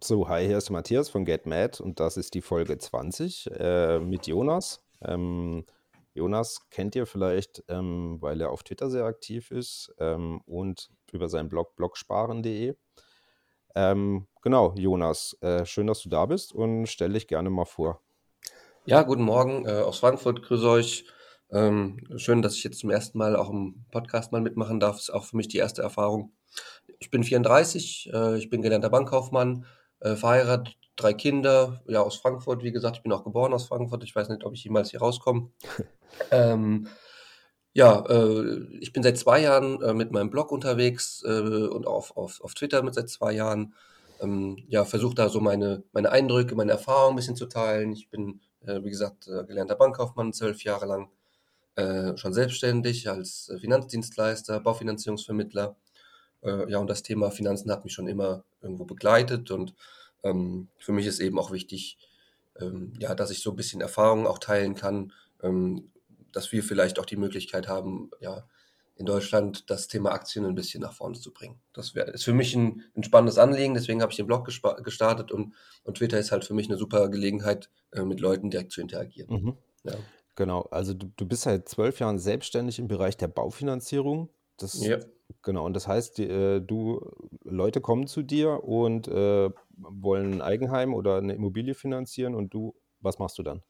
So, hi, hier ist Matthias von GetMad und das ist die Folge 20 äh, mit Jonas. Ähm, Jonas kennt ihr vielleicht, ähm, weil er auf Twitter sehr aktiv ist ähm, und über seinen Blog blogsparen.de. Ähm, genau, Jonas, äh, schön, dass du da bist und stell dich gerne mal vor. Ja, guten Morgen äh, aus Frankfurt, grüß euch. Ähm, schön, dass ich jetzt zum ersten Mal auch im Podcast mal mitmachen darf. Ist auch für mich die erste Erfahrung. Ich bin 34, äh, ich bin gelernter Bankkaufmann, äh, verheiratet, drei Kinder, ja, aus Frankfurt, wie gesagt, ich bin auch geboren aus Frankfurt. Ich weiß nicht, ob ich jemals hier rauskomme. ähm, ja, äh, ich bin seit zwei Jahren äh, mit meinem Blog unterwegs äh, und auf, auf, auf Twitter mit seit zwei Jahren. Ähm, ja, versuche da so meine, meine Eindrücke, meine Erfahrungen ein bisschen zu teilen. Ich bin, äh, wie gesagt, äh, gelernter Bankkaufmann, zwölf Jahre lang äh, schon selbstständig als Finanzdienstleister, Baufinanzierungsvermittler. Äh, ja, und das Thema Finanzen hat mich schon immer irgendwo begleitet und ähm, für mich ist eben auch wichtig, ähm, ja, dass ich so ein bisschen Erfahrungen auch teilen kann, ähm, dass wir vielleicht auch die Möglichkeit haben, ja, in Deutschland das Thema Aktien ein bisschen nach vorne zu bringen. Das wär, ist für mich ein, ein spannendes Anliegen, deswegen habe ich den Blog gestartet und, und Twitter ist halt für mich eine super Gelegenheit, äh, mit Leuten direkt zu interagieren. Mhm. Ja. Genau, also du, du bist seit zwölf Jahren selbstständig im Bereich der Baufinanzierung. Das, ja. Genau, und das heißt, die, äh, du, Leute kommen zu dir und äh, wollen ein Eigenheim oder eine Immobilie finanzieren und du, was machst du dann?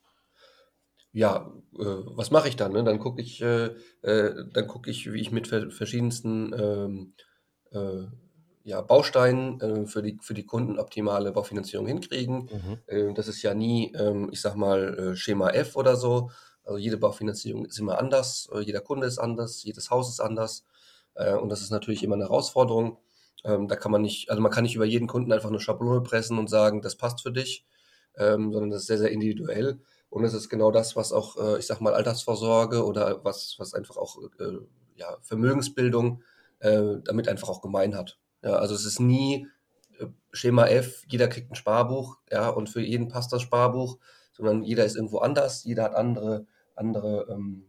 Ja, äh, was mache ich dann? Ne? Dann gucke ich, äh, äh, dann gucke ich, wie ich mit ver verschiedensten ähm, äh, ja, Bausteinen äh, für, die, für die Kunden optimale Baufinanzierung hinkriegen. Mhm. Äh, das ist ja nie, ähm, ich sag mal, äh, Schema F oder so. Also jede Baufinanzierung ist immer anders, jeder Kunde ist anders, jedes Haus ist anders. Äh, und das ist natürlich immer eine Herausforderung. Ähm, da kann man nicht, also man kann nicht über jeden Kunden einfach eine Schablone pressen und sagen, das passt für dich, ähm, sondern das ist sehr, sehr individuell. Und es ist genau das, was auch, äh, ich sag mal, Altersvorsorge oder was, was einfach auch äh, ja, Vermögensbildung damit einfach auch gemein hat. Ja, also es ist nie Schema F, jeder kriegt ein Sparbuch, ja, und für jeden passt das Sparbuch, sondern jeder ist irgendwo anders, jeder hat andere, andere ähm,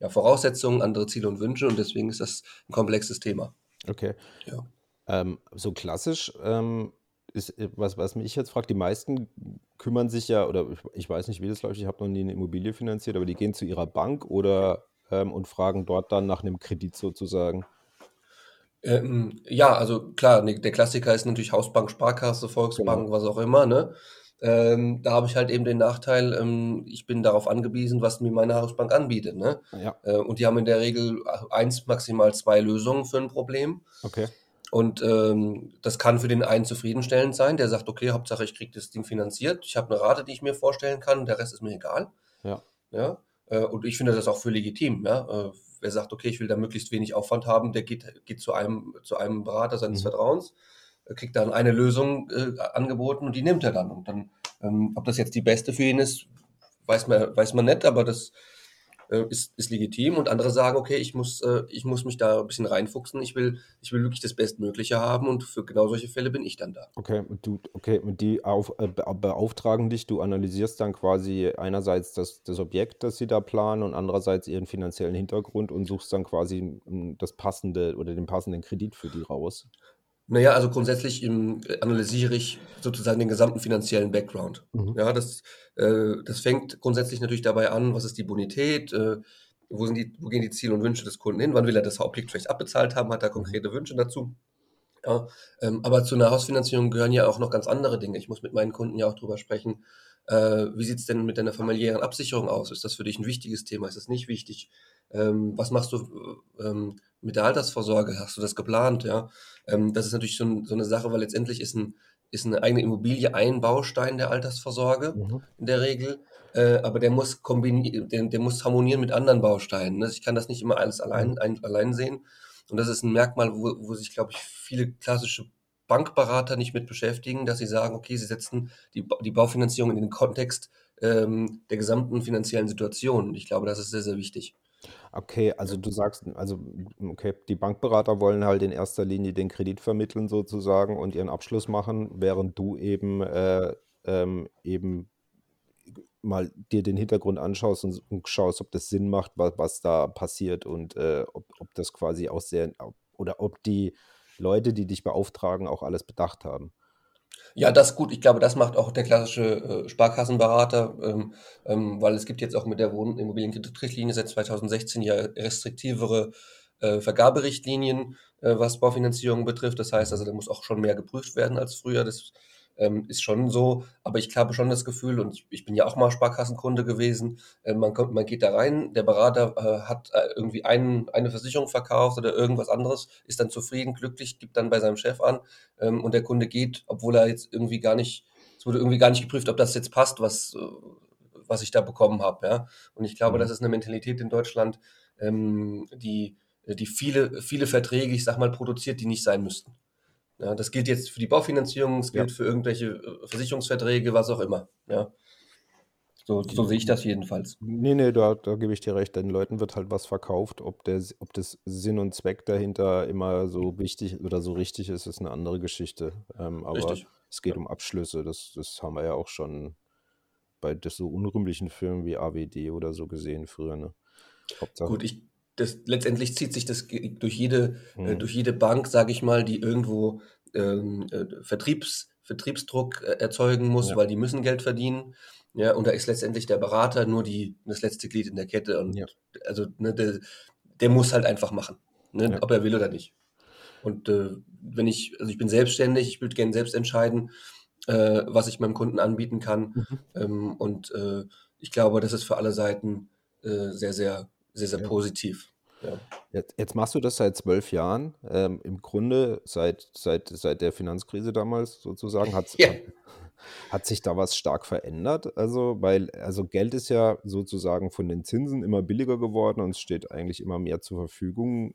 ja, Voraussetzungen, andere Ziele und Wünsche und deswegen ist das ein komplexes Thema. Okay. Ja. Ähm, so klassisch ähm, ist, was, was mich jetzt fragt, die meisten kümmern sich ja, oder ich, ich weiß nicht, wie das läuft, ich habe noch nie eine Immobilie finanziert, aber die gehen zu ihrer Bank oder ähm, und fragen dort dann nach einem Kredit sozusagen. Ähm, ja, also klar, ne, der Klassiker ist natürlich Hausbank, Sparkasse, Volksbank, genau. was auch immer, ne? Ähm, da habe ich halt eben den Nachteil, ähm, ich bin darauf angewiesen, was mir meine Hausbank anbietet. Ne? Ja. Äh, und die haben in der Regel eins, maximal zwei Lösungen für ein Problem. Okay. Und ähm, das kann für den einen zufriedenstellend sein, der sagt, okay, Hauptsache ich kriege das Ding finanziert, ich habe eine Rate, die ich mir vorstellen kann, der Rest ist mir egal. Ja. ja? Äh, und ich finde das auch für legitim. Ja? Äh, wer sagt, okay, ich will da möglichst wenig Aufwand haben, der geht, geht zu, einem, zu einem Berater seines mhm. Vertrauens kriegt dann eine Lösung äh, angeboten und die nimmt er dann. Und dann, ähm, ob das jetzt die beste für ihn ist, weiß man, weiß man nicht, aber das äh, ist, ist legitim. Und andere sagen, okay, ich muss, äh, ich muss mich da ein bisschen reinfuchsen, ich will, ich will wirklich das Bestmögliche haben und für genau solche Fälle bin ich dann da. Okay, und du, okay, und die auf, äh, beauftragen dich, du analysierst dann quasi einerseits das, das Objekt, das sie da planen und andererseits ihren finanziellen Hintergrund und suchst dann quasi das passende oder den passenden Kredit für die raus. Naja, also grundsätzlich im, äh, analysiere ich sozusagen den gesamten finanziellen Background. Mhm. Ja, das, äh, das fängt grundsätzlich natürlich dabei an, was ist die Bonität, äh, wo, sind die, wo gehen die Ziele und Wünsche des Kunden hin, wann will er das Hauptobjekt vielleicht abbezahlt haben, hat er konkrete Wünsche dazu. Ja, ähm, aber zu einer Hausfinanzierung gehören ja auch noch ganz andere Dinge. Ich muss mit meinen Kunden ja auch drüber sprechen. Äh, wie sieht's denn mit deiner familiären Absicherung aus? Ist das für dich ein wichtiges Thema? Ist das nicht wichtig? Ähm, was machst du ähm, mit der Altersvorsorge? Hast du das geplant? Ja, ähm, das ist natürlich so, so, eine Sache, weil letztendlich ist, ein, ist eine eigene Immobilie ein Baustein der Altersvorsorge mhm. in der Regel. Äh, aber der muss kombinieren, der, der, muss harmonieren mit anderen Bausteinen. Ne? Ich kann das nicht immer alles allein, mhm. ein, allein sehen. Und das ist ein Merkmal, wo, wo sich, glaube ich, viele klassische Bankberater nicht mit beschäftigen, dass sie sagen, okay, sie setzen die, die Baufinanzierung in den Kontext ähm, der gesamten finanziellen Situation. Und ich glaube, das ist sehr, sehr wichtig. Okay, also du sagst, also okay, die Bankberater wollen halt in erster Linie den Kredit vermitteln sozusagen und ihren Abschluss machen, während du eben äh, ähm, eben mal dir den Hintergrund anschaust und, und schaust, ob das Sinn macht, was, was da passiert und äh, ob, ob das quasi auch sehr oder ob die Leute, die dich beauftragen, auch alles bedacht haben. Ja, das gut. Ich glaube, das macht auch der klassische äh, Sparkassenberater, ähm, ähm, weil es gibt jetzt auch mit der Wohnimmobilienkreditrichtlinie seit 2016 ja restriktivere äh, Vergaberichtlinien, äh, was Baufinanzierung betrifft. Das heißt also, da muss auch schon mehr geprüft werden als früher. Das ähm, ist schon so. Aber ich habe schon das Gefühl, und ich, ich bin ja auch mal Sparkassenkunde gewesen, äh, man, kommt, man geht da rein, der Berater äh, hat äh, irgendwie einen, eine Versicherung verkauft oder irgendwas anderes, ist dann zufrieden, glücklich, gibt dann bei seinem Chef an ähm, und der Kunde geht, obwohl er jetzt irgendwie gar nicht, es wurde irgendwie gar nicht geprüft, ob das jetzt passt, was, äh, was ich da bekommen habe. Ja? Und ich glaube, mhm. das ist eine Mentalität in Deutschland, ähm, die, die viele, viele Verträge, ich sag mal, produziert, die nicht sein müssten. Ja, das gilt jetzt für die Baufinanzierung, es gilt ja. für irgendwelche äh, Versicherungsverträge, was auch immer. Ja. So, so sehe ich das jedenfalls. Nee, nee, da, da gebe ich dir recht. Den Leuten wird halt was verkauft. Ob, der, ob das Sinn und Zweck dahinter immer so wichtig oder so richtig ist, ist eine andere Geschichte. Ähm, aber richtig. es geht ja. um Abschlüsse. Das, das haben wir ja auch schon bei so unrühmlichen Filmen wie AWD oder so gesehen früher. Ne? Hauptsache. Gut, ich, das, letztendlich zieht sich das durch jede, äh, mhm. äh, durch jede Bank, sage ich mal, die irgendwo ähm, äh, Vertriebs, Vertriebsdruck äh, erzeugen muss, ja. weil die müssen Geld verdienen. Ja, und da ist letztendlich der Berater nur die, das letzte Glied in der Kette. Und ja. also ne, der, der muss halt einfach machen, ne, ja. ob er will oder nicht. Und äh, wenn ich, also ich bin selbstständig, ich würde gerne selbst entscheiden, äh, was ich meinem Kunden anbieten kann. Mhm. Ähm, und äh, ich glaube, das ist für alle Seiten äh, sehr, sehr sehr, sehr ja. positiv. Ja. Jetzt, jetzt, machst du das seit zwölf Jahren. Ähm, Im Grunde seit, seit, seit der Finanzkrise damals sozusagen. Hat's, ja. hat, hat sich da was stark verändert? Also, weil, also Geld ist ja sozusagen von den Zinsen immer billiger geworden und es steht eigentlich immer mehr zur Verfügung.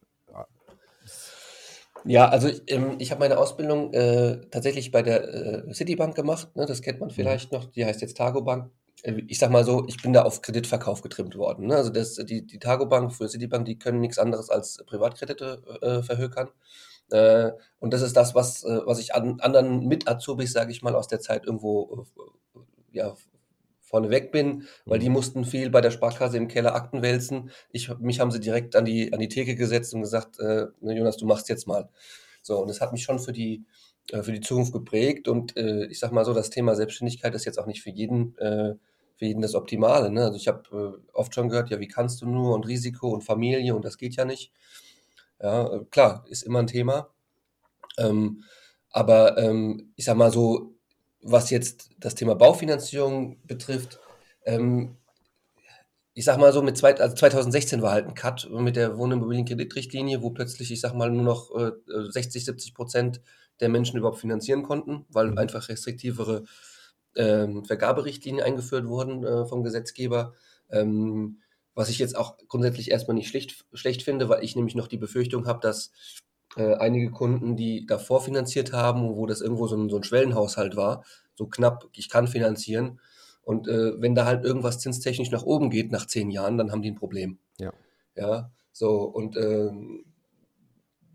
Ja, also ich, ähm, ich habe meine Ausbildung äh, tatsächlich bei der äh, Citibank gemacht. Ne? Das kennt man mhm. vielleicht mhm. noch. Die heißt jetzt Targo Bank. Äh, ich sag mal so, ich bin da auf Kreditverkauf getrimmt worden. Ne? Also das, die, die Targobank, für Citibank, die können nichts anderes als Privatkredite äh, verhökern. Äh, und das ist das, was, äh, was ich an anderen Mit-Azubis, sage ich mal, aus der Zeit irgendwo äh, ja, vorneweg bin, weil die mhm. mussten viel bei der Sparkasse im Keller Akten wälzen. Ich, mich haben sie direkt an die, an die Theke gesetzt und gesagt, äh, Jonas, du machst jetzt mal. So, und das hat mich schon für die, für die Zukunft geprägt. Und äh, ich sag mal so, das Thema Selbstständigkeit ist jetzt auch nicht für jeden äh, für jeden das Optimale. Ne? Also ich habe äh, oft schon gehört, ja, wie kannst du nur und Risiko und Familie und das geht ja nicht. Ja, äh, klar, ist immer ein Thema. Ähm, aber ähm, ich sag mal so, was jetzt das Thema Baufinanzierung betrifft, ähm, ich sag mal so, mit zwei, also 2016 war halt ein Cut mit der Wohnimmobilienkreditrichtlinie, wo plötzlich, ich sag mal, nur noch äh, 60, 70 Prozent der Menschen überhaupt finanzieren konnten, weil mhm. einfach restriktivere ähm, Vergaberichtlinien eingeführt wurden äh, vom Gesetzgeber. Ähm, was ich jetzt auch grundsätzlich erstmal nicht schlecht, schlecht finde, weil ich nämlich noch die Befürchtung habe, dass äh, einige Kunden, die davor finanziert haben, wo das irgendwo so ein, so ein Schwellenhaushalt war, so knapp, ich kann finanzieren. Und äh, wenn da halt irgendwas zinstechnisch nach oben geht nach zehn Jahren, dann haben die ein Problem. Ja. Ja, so und äh,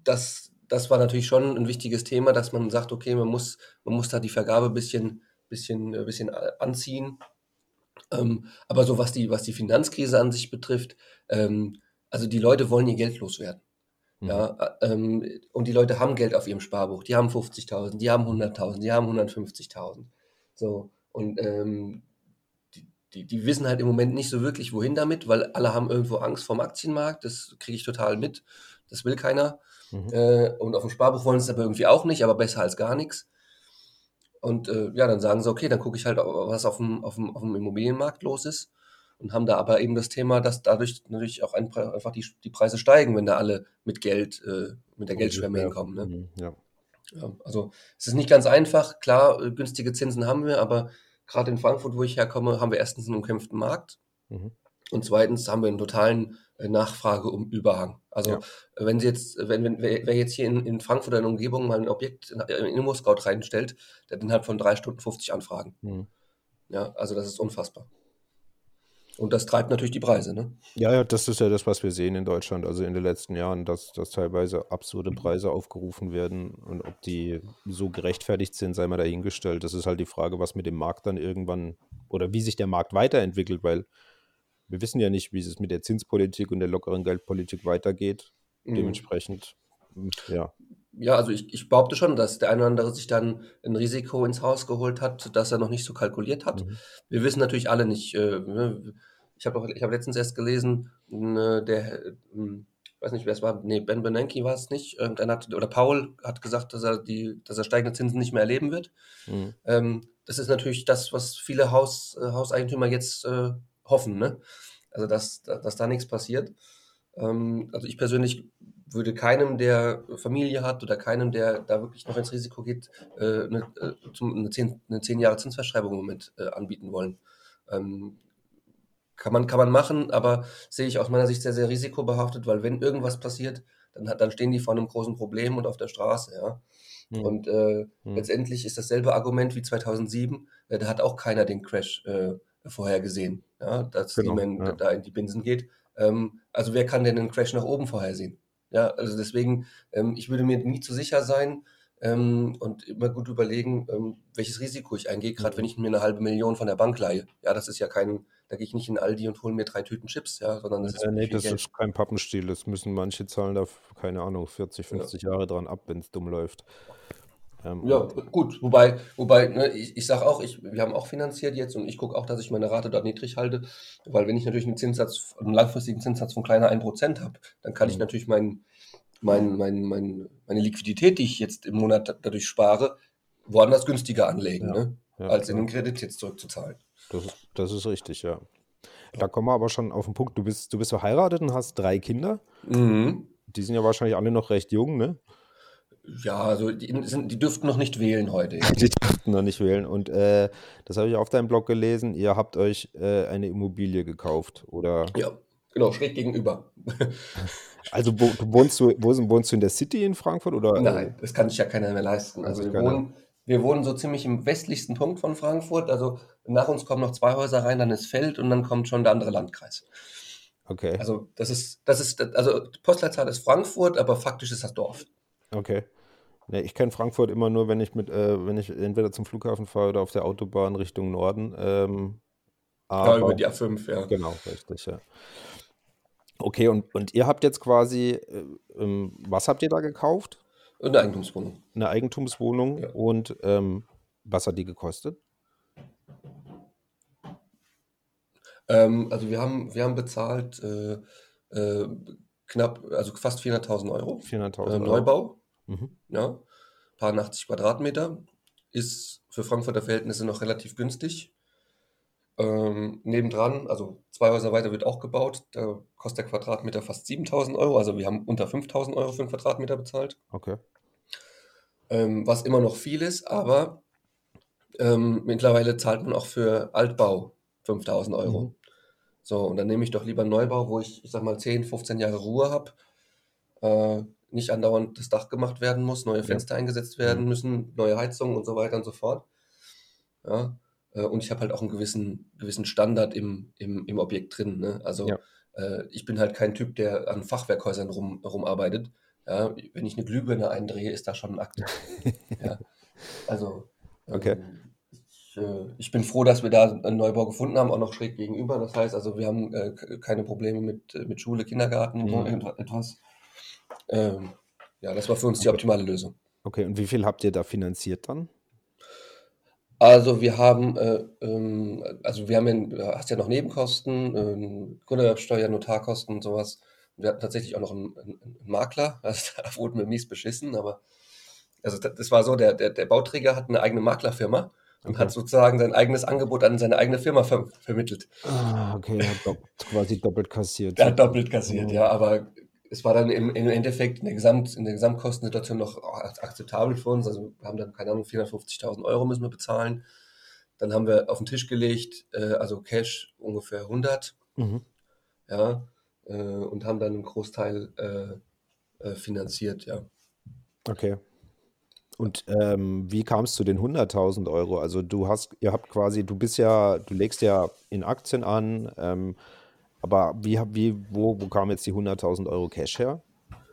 das, das war natürlich schon ein wichtiges Thema, dass man sagt, okay, man muss, man muss da die Vergabe ein bisschen bisschen, äh, bisschen anziehen. Ähm, aber so was die, was die Finanzkrise an sich betrifft, ähm, also die Leute wollen ihr Geld loswerden. Mhm. Ja, ähm, und die Leute haben Geld auf ihrem Sparbuch. Die haben 50.000, die haben 100.000, die haben 150.000. So, und ähm, die, die, die, wissen halt im Moment nicht so wirklich, wohin damit, weil alle haben irgendwo Angst vom Aktienmarkt. Das kriege ich total mit. Das will keiner. Mhm. Äh, und auf dem Sparbuch wollen sie es aber irgendwie auch nicht, aber besser als gar nichts. Und äh, ja, dann sagen sie, okay, dann gucke ich halt, was auf dem, auf, dem, auf dem Immobilienmarkt los ist. Und haben da aber eben das Thema, dass dadurch natürlich auch ein, einfach die, die Preise steigen, wenn da alle mit Geld, äh, mit der Geldschwemme hinkommen. Ne? Mhm, ja. ja. Also es ist nicht ganz einfach. Klar, äh, günstige Zinsen haben wir, aber gerade in Frankfurt, wo ich herkomme, haben wir erstens einen umkämpften Markt. Mhm. Und zweitens haben wir einen totalen Nachfrage um Überhang. Also ja. wenn Sie jetzt, wenn, wenn wer, jetzt hier in, in Frankfurt in der Umgebung mal ein Objekt in, in ImmoScout reinstellt, der hat innerhalb von drei Stunden 50 Anfragen. Mhm. Ja, also das ist unfassbar. Und das treibt natürlich die Preise, ne? Ja, ja, das ist ja das, was wir sehen in Deutschland, also in den letzten Jahren, dass, dass teilweise absurde Preise aufgerufen werden und ob die so gerechtfertigt sind, sei mal dahingestellt. Das ist halt die Frage, was mit dem Markt dann irgendwann oder wie sich der Markt weiterentwickelt, weil wir wissen ja nicht, wie es mit der Zinspolitik und der lockeren Geldpolitik weitergeht. Mhm. Dementsprechend, ja. Ja, also ich, ich behaupte schon, dass der eine oder andere sich dann ein Risiko ins Haus geholt hat, das er noch nicht so kalkuliert hat. Mhm. Wir wissen natürlich alle nicht, äh, ne, ich habe hab letztens erst gelesen, ne, der, äh, weiß nicht, wer es war, nee, Ben Bernanke war es nicht, irgendeiner hat, oder Paul hat gesagt, dass er die, dass er steigende Zinsen nicht mehr erleben wird. Mhm. Ähm, das ist natürlich das, was viele Haus, äh, Hauseigentümer jetzt äh, hoffen, ne? Also, dass, dass da nichts passiert. Ähm, also ich persönlich würde keinem, der Familie hat oder keinem, der da wirklich noch ins Risiko geht, äh, eine, äh, zum, eine, zehn, eine zehn Jahre Zinsverschreibung im Moment äh, anbieten wollen. Ähm, kann man, kann man machen, aber sehe ich aus meiner Sicht sehr, sehr risikobehaftet, weil wenn irgendwas passiert, dann, hat, dann stehen die vor einem großen Problem und auf der Straße, ja. Mhm. Und äh, Mhm. letztendlich ist dasselbe Argument wie 2007, äh, da hat auch keiner den Crash äh, vorhergesehen, ja, dass Genau, Lehman ja. da in die Binsen geht. Ähm, also wer kann denn einen Crash nach oben vorhersehen? Ja, also deswegen, ähm, ich würde mir nie zu sicher sein ähm, und immer gut überlegen, ähm, welches Risiko ich eingehe, gerade Mhm. wenn ich mir eine halbe Million von der Bank leihe. Ja, das ist ja kein, da gehe ich nicht in Aldi und hole mir drei Tüten Chips, ja, sondern das ist Äh, nee, das Geld. ist kein Pappenstiel. Das müssen manche zahlen da, keine Ahnung, 40, Ja. 50 Jahre dran ab, wenn es dumm läuft. Ähm, Ja, gut, wobei, wobei, ne, ich, ich sage auch, ich, wir haben auch finanziert jetzt und ich gucke auch, dass ich meine Rate dort niedrig halte, weil wenn ich natürlich einen Zinssatz, einen langfristigen Zinssatz von kleiner 1% habe, dann kann ich Mhm. natürlich mein, mein, mein, mein, meine Liquidität, die ich jetzt im Monat da- dadurch spare, woanders günstiger anlegen, ja, ne, ja, als in den Kredit jetzt zurückzuzahlen. Das ist, das ist richtig, ja. Da kommen wir aber schon auf den Punkt. Du bist, du bist verheiratet und hast drei Kinder. Mhm. Die sind ja wahrscheinlich alle noch recht jung, ne? Ja, also die, sind, die dürften noch nicht wählen heute. Ja. Die durften noch nicht wählen. Und äh, das habe ich auf deinem Blog gelesen. Ihr habt euch äh, eine Immobilie gekauft, oder? ja, genau, schräg gegenüber. Also wo, wohnst du, wo wohnst du in der City in Frankfurt oder? Nein, das kann sich ja keiner mehr leisten. Also wir wohnen, wir wohnen so ziemlich im westlichsten Punkt von Frankfurt. Also nach uns kommen noch zwei Häuser rein, dann ist Feld und dann kommt schon der andere Landkreis. Okay, Also das ist, das ist, also Postleitzahl ist Frankfurt, aber faktisch ist das Dorf. okay. Ne, ich kenne Frankfurt immer nur, wenn ich mit, äh, wenn ich entweder zum Flughafen fahre oder auf der Autobahn Richtung Norden. Ähm, Ja, über aber die A5, ja. genau, richtig, ja. Okay, und, und ihr habt jetzt quasi, äh, ähm, was habt ihr da gekauft? Eine Eigentumswohnung. Eine Eigentumswohnung Ja. und ähm, was hat die gekostet? Ähm, also wir haben, wir haben bezahlt äh, äh, knapp, also fast 400.000 Euro. 400.000 Äh, Euro. Neubau, Mhm. ja, paar 80 Quadratmeter, ist für Frankfurter Verhältnisse noch relativ günstig. Ähm, nebendran, also zwei Häuser weiter wird auch gebaut, da kostet der Quadratmeter fast 7.000 Euro, also wir haben unter 5.000 Euro für einen Quadratmeter bezahlt, Okay. ähm, was immer noch viel ist, aber ähm, mittlerweile zahlt man auch für Altbau 5.000 Euro. Mhm. So, und dann nehme ich doch lieber einen Neubau, wo ich, ich sag mal, 10, 15 Jahre Ruhe habe, äh, nicht andauernd das Dach gemacht werden muss, neue Ja. Fenster eingesetzt werden Mhm. müssen, neue Heizungen und so weiter und so fort. Ja, äh, und ich habe halt auch einen gewissen, gewissen Standard im, im, im Objekt drin. Ne? Also Ja. äh, ich bin halt kein Typ, der an Fachwerkhäusern rum, rumarbeitet. Ja, wenn ich eine Glühbirne eindrehe, ist das schon ein Akt. ja, also Okay. ähm, ich, äh, ich bin froh, dass wir da einen Neubau gefunden haben, auch noch schräg gegenüber. Das heißt also, wir haben äh, keine Probleme mit, äh, mit Schule, Kindergarten, so Mhm. Ähm, ja, das war für uns die optimale Lösung. Okay, und wie viel habt ihr da finanziert dann? Also wir haben, äh, ähm, also wir haben ja, hast ja noch Nebenkosten, ähm, Grunderwerbsteuer, Notarkosten und sowas. Wir hatten tatsächlich auch noch einen, einen, Makler, also da wurden wir mies beschissen, aber also das, war so, der, der, der Bauträger hat eine eigene Maklerfirma und Okay. hat sozusagen sein eigenes Angebot an seine eigene Firma ver vermittelt. Ah, okay, er hat dopp quasi doppelt kassiert. Der hat doppelt kassiert, Mhm. ja, aber es war dann im, im Endeffekt in der, Gesamt, in der Gesamtkostensituation noch akzeptabel für uns. Also wir haben dann, keine Ahnung, 450.000 Euro müssen wir bezahlen. Dann haben wir auf den Tisch gelegt, äh, also Cash ungefähr 100, Mhm. ja, äh, und haben dann einen Großteil äh, äh, finanziert, ja. Okay. Und ähm, wie kamst du zu den 100.000 Euro? Also du hast, ihr habt quasi, du bist ja, du legst ja in Aktien an, ähm, aber wie, wie, wo, wo kam jetzt die 100.000 Euro Cash her?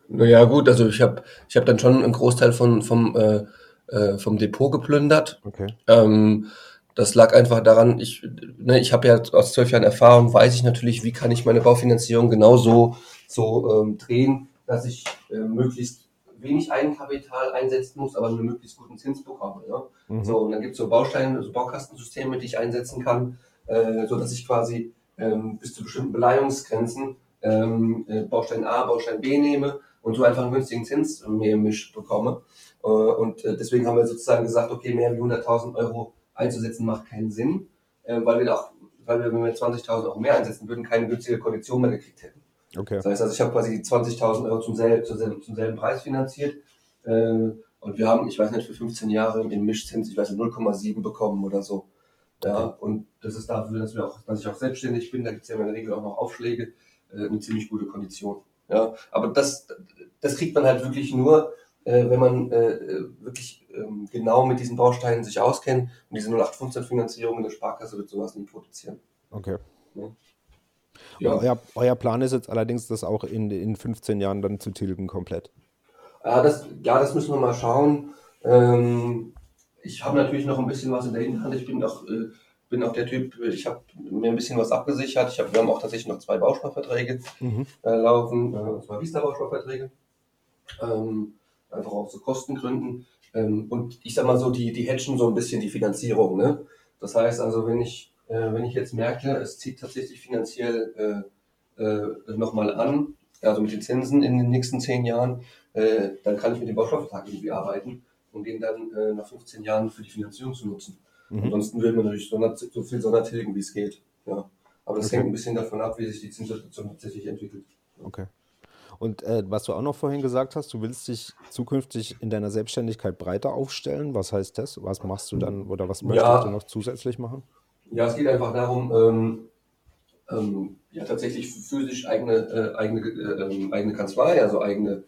Naja, gut, also ich habe ich hab dann schon einen Großteil von, vom, äh, äh, vom Depot geplündert. Okay. Ähm, das lag einfach daran, ich, ne, ich habe ja aus zwölf Jahren Erfahrung, weiß ich natürlich, wie kann ich meine Baufinanzierung genau so, so ähm, drehen, dass ich äh, möglichst wenig Eigenkapital einsetzen muss, aber einen möglichst guten Zins bekomme. Ja? Mhm. So, und dann gibt es so Bausteine, so Baukastensysteme, die ich einsetzen kann, äh, so dass ich quasi ähm, bis zu bestimmten Beleihungsgrenzen ähm, äh, Baustein A, Baustein B nehme und so einfach einen günstigen Zins mehr Misch bekomme. Äh, und äh, deswegen haben wir sozusagen gesagt, okay, mehr wie 100.000 Euro einzusetzen macht keinen Sinn, äh, weil wir auch, weil wir, wenn wir 20.000 Euro mehr einsetzen würden, keine günstige Kondition mehr gekriegt hätten. Okay. Das heißt also, ich habe quasi 20.000 Euro zum selben, zum, selben, zum selben Preis finanziert. Äh, und wir haben, ich weiß nicht, für 15 Jahre im Mischzins, ich weiß nicht, 0,7 bekommen oder so. Ja, und das ist dafür, dass, wir auch, dass ich auch selbstständig bin, da gibt es ja in der Regel auch noch Aufschläge, äh, eine ziemlich gute Kondition. Ja, aber das, das kriegt man halt wirklich nur, äh, wenn man äh, wirklich ähm, genau mit diesen Bausteinen sich auskennt. Und diese 0815-Finanzierung in der Sparkasse wird sowas nie produzieren. Okay. Ja. Euer, euer Plan ist jetzt allerdings, das auch in, in 15 Jahren dann zu tilgen komplett. Ja, das, ja, das müssen wir mal schauen. Ähm, ich habe natürlich noch ein bisschen was in der Hinterhand. Ich bin noch, äh, bin auch der Typ, ich habe mir ein bisschen was abgesichert. Ich hab, wir haben auch tatsächlich noch zwei Bausparverträge Mhm. äh, laufen, äh, zwei Vista-Bausparverträge. Ähm, einfach auch zu Kostengründen. Ähm, und ich sag mal so, die, die hatchen so ein bisschen die Finanzierung. Ne? Das heißt also, wenn ich, äh, wenn ich jetzt merke, es zieht tatsächlich finanziell äh, äh, nochmal an, also mit den Zinsen in den nächsten zehn Jahren, äh, dann kann ich mit dem Bausparvertrag irgendwie arbeiten und den dann äh, nach 15 Jahren für die Finanzierung zu nutzen. Mhm. Ansonsten will man natürlich Sonder, so viel Sondertilgen, wie es geht. Ja. Aber das Okay. hängt ein bisschen davon ab, wie sich die Zinssituation tatsächlich entwickelt. Okay. Und äh, was du auch noch vorhin gesagt hast, du willst dich zukünftig in deiner Selbstständigkeit breiter aufstellen. Was heißt das? Was machst du dann oder was möchtest Ja. du noch zusätzlich machen? Ja, es geht einfach darum, ähm, ähm, ja tatsächlich physisch eigene, äh, eigene, äh, ähm, eigene Kanzlei, also eigene,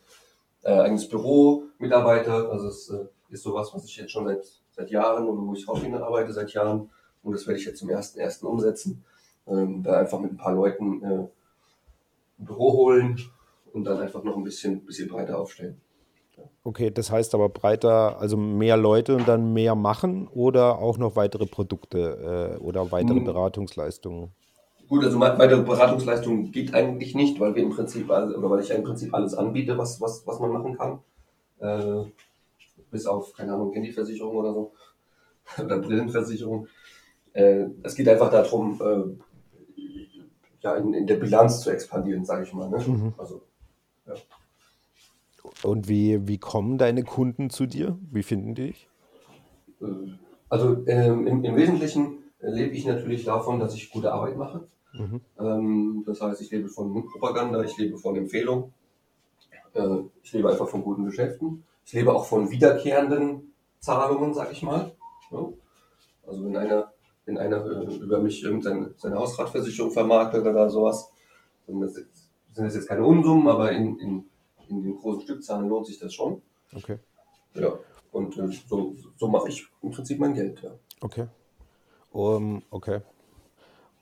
äh, eigenes Büro, Mitarbeiter. Also es äh, ist sowas, was ich jetzt schon seit, seit Jahren und wo ich auch hinarbeite seit Jahren. Und das werde ich jetzt zum ersten ersten umsetzen. Ähm, da einfach mit ein paar Leuten äh, ein Büro holen und dann einfach noch ein bisschen, bisschen breiter aufstellen. Okay, das heißt aber breiter, also mehr Leute und dann mehr machen oder auch noch weitere Produkte äh, oder weitere Hm. Beratungsleistungen? Gut, also me- meine Beratungsleistung geht eigentlich nicht, weil wir im Prinzip, alle- oder weil ich ja im Prinzip alles anbiete, was, was, was man machen kann. Äh, bis auf, keine Ahnung, Handyversicherung oder so. oder Brillenversicherung. Äh, es geht einfach darum, äh, ja, in, in der Bilanz zu expandieren, sage ich mal. Ne? Mhm. Also, Und wie, wie kommen deine Kunden zu dir? Wie finden die dich? äh, also ähm, im, im Wesentlichen lebe ich natürlich davon, dass ich gute Arbeit mache. Mhm. Ähm, das heißt, ich lebe von Mundpropaganda, ich lebe von Empfehlung, äh, ich lebe einfach von guten Geschäften, ich lebe auch von wiederkehrenden Zahlungen, sag ich mal. Ja. Also wenn einer, wenn einer äh, über mich irgendeine seine Hausratversicherung vermakelt oder sowas, dann sind das jetzt keine Unsummen, aber in, in, in den großen Stückzahlen lohnt sich das schon. Okay. Ja. Und äh, so, so mache ich im Prinzip mein Geld. Ja. Okay. Um, okay.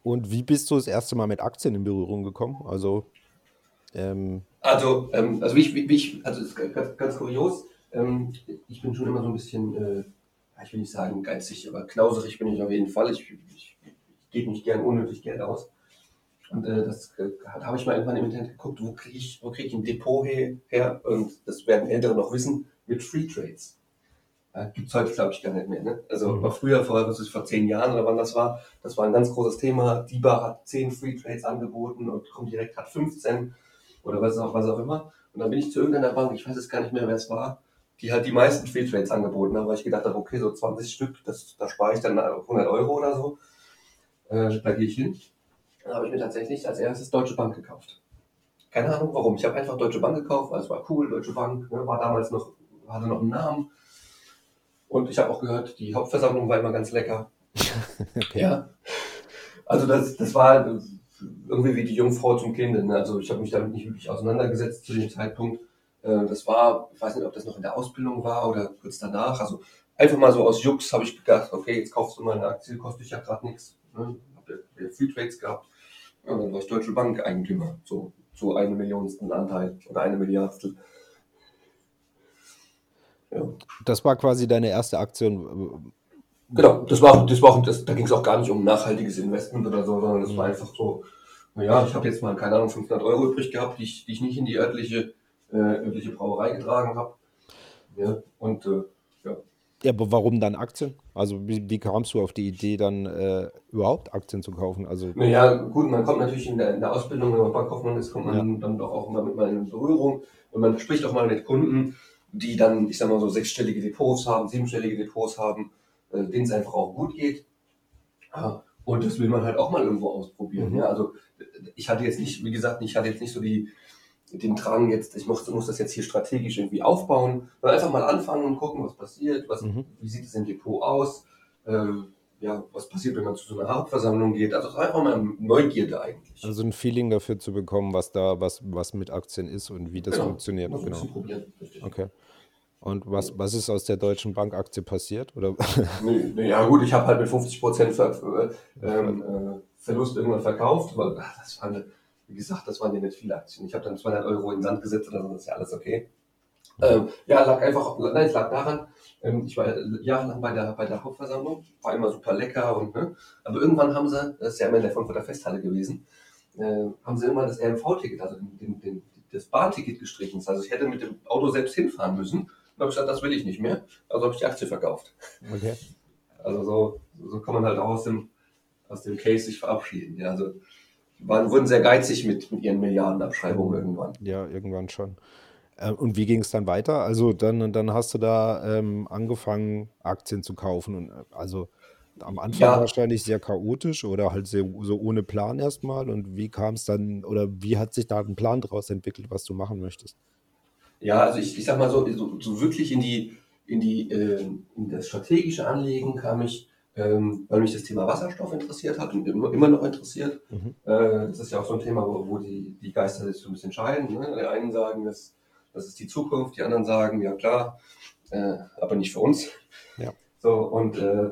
Und wie bist du das erste Mal mit Aktien in Berührung gekommen? Also, ähm, Also, ähm, also ich, ich, also ganz, ganz kurios. Ähm, ich bin schon immer so ein bisschen, äh, ich will nicht sagen geizig, aber knauserig bin ich auf jeden Fall. Ich, ich, ich gebe nicht gern unnötig Geld aus. Und äh, das äh, habe ich mal irgendwann im Internet geguckt, wo kriege ich, wo krieg ich ein Depot he, her? Und das werden Ältere noch wissen, mit Free Trades. Äh, Gibt es heute, glaube ich, gar nicht mehr. Ne? Also Mhm. aber früher, vor, was ist, vor zehn Jahren oder wann das war, das war ein ganz großes Thema. DIBA hat 10 Free Trades angeboten und Comdirect hat 15 oder was auch, was auch immer. Und dann bin ich zu irgendeiner Bank, ich weiß jetzt gar nicht mehr, wer es war, die halt die meisten Free Trades angeboten haben, weil ich gedacht habe, okay, so 20 Stück, das, da spare ich dann 100 Euro oder so. Äh, da gehe ich hin. Dann habe ich mir tatsächlich als erstes Deutsche Bank gekauft. Keine Ahnung warum. Ich habe einfach Deutsche Bank gekauft, weil es war cool, Deutsche Bank, ne, war damals noch, hatte noch einen Namen. Und ich habe auch gehört, die Hauptversammlung war immer ganz lecker. okay. Ja. Also das, das war irgendwie wie die Jungfrau zum Kind. Ne? Also ich habe mich damit nicht wirklich auseinandergesetzt zu dem Zeitpunkt. Äh, Das war, ich weiß nicht, ob das noch in der Ausbildung war oder kurz danach. Also einfach mal so aus Jux habe ich gedacht, okay, jetzt kaufst du mal eine Aktie, kostet dich ja gerade nichts. Ne? Hab ja Free Trades gehabt. Ja, und dann war ich Deutsche Bank Eigentümer. So, so eine Millionstel Anteil oder eine Milliardstel. Ja. Das war quasi deine erste Aktion. Genau, das war, das war das, da ging es auch gar nicht um nachhaltiges Investment oder so, sondern das war einfach so, naja, ich habe jetzt mal, keine Ahnung, 500 Euro übrig gehabt, die ich, die ich nicht in die örtliche, äh, örtliche Brauerei getragen habe. Ja, und äh, ja. Ja, aber warum dann Aktien? Also wie, wie kamst du auf die Idee, dann äh, überhaupt Aktien zu kaufen? Also Naja, gut, man kommt natürlich in der, in der Ausbildung, wenn man Bankkaufmann ist, kommt man dann doch auch immer mit mal in Berührung und man spricht auch mal mit Kunden, die dann, ich sag mal so sechsstellige Depots haben, siebenstellige Depots haben, äh, denen es einfach auch gut geht. Ja, und das will man halt auch mal irgendwo ausprobieren. Mhm. Ja, also ich hatte jetzt nicht, wie gesagt, ich hatte jetzt nicht so die, den Drang jetzt, ich muss, muss das jetzt hier strategisch irgendwie aufbauen, sondern einfach mal anfangen und gucken, was passiert, was, Mhm. wie sieht es im Depot aus, äh, ja, was passiert, wenn man zu so einer Hauptversammlung geht. Also einfach mal Neugierde eigentlich. Also ein Feeling dafür zu bekommen, was da, was, was mit Aktien ist und wie das Genau, funktioniert. ein Genau. probieren. Okay. Und was, was ist aus der Deutschen Bankaktie passiert? Oder Nee, nee, ja gut, ich habe halt mit 50% Ver, Ver- ähm, äh, Verlust irgendwann verkauft, weil ach, das waren, wie gesagt, das waren ja nicht viele Aktien. Ich habe dann 200 Euro in den Sand gesetzt so, das ist ja alles okay. Ähm, ja, lag einfach, nein, es lag daran, ähm, ich war jahrelang bei der, bei der Hauptversammlung, war immer super lecker und, ne, aber irgendwann haben sie, das ist ja immer in der Frankfurter Festhalle gewesen, äh, haben sie immer das RMV-Ticket, also den, den, den, das Bahnticket gestrichen. Heißt, ich hätte mit dem Auto selbst hinfahren müssen. Und habe gesagt, das will ich nicht mehr. Also habe ich die Aktie verkauft. okay. Also so, so kann man halt auch aus dem, aus dem Case sich verabschieden. Ja, also waren, wurden sehr geizig mit, mit ihren Milliardenabschreibungen irgendwann. Ja, irgendwann schon. Äh, Und wie ging es dann weiter? Also dann, dann hast du da ähm, angefangen, Aktien zu kaufen. Und äh, also am Anfang Ja. wahrscheinlich sehr chaotisch oder halt sehr, so ohne Plan erstmal. Und wie kam es dann oder wie hat sich da ein Plan daraus entwickelt, was du machen möchtest? Ja, also ich, ich sag mal so, so, so wirklich in die, in die, äh, in das strategische Anlegen kam ich, ähm, weil mich das Thema Wasserstoff interessiert hat und immer, noch interessiert. Mhm. Äh, das ist ja auch so ein Thema, wo, wo die, die Geister sich so ein bisschen scheiden. Ne? Die einen sagen, das, das ist die Zukunft, die anderen sagen, ja klar, äh, aber nicht für uns. Ja. So, und äh,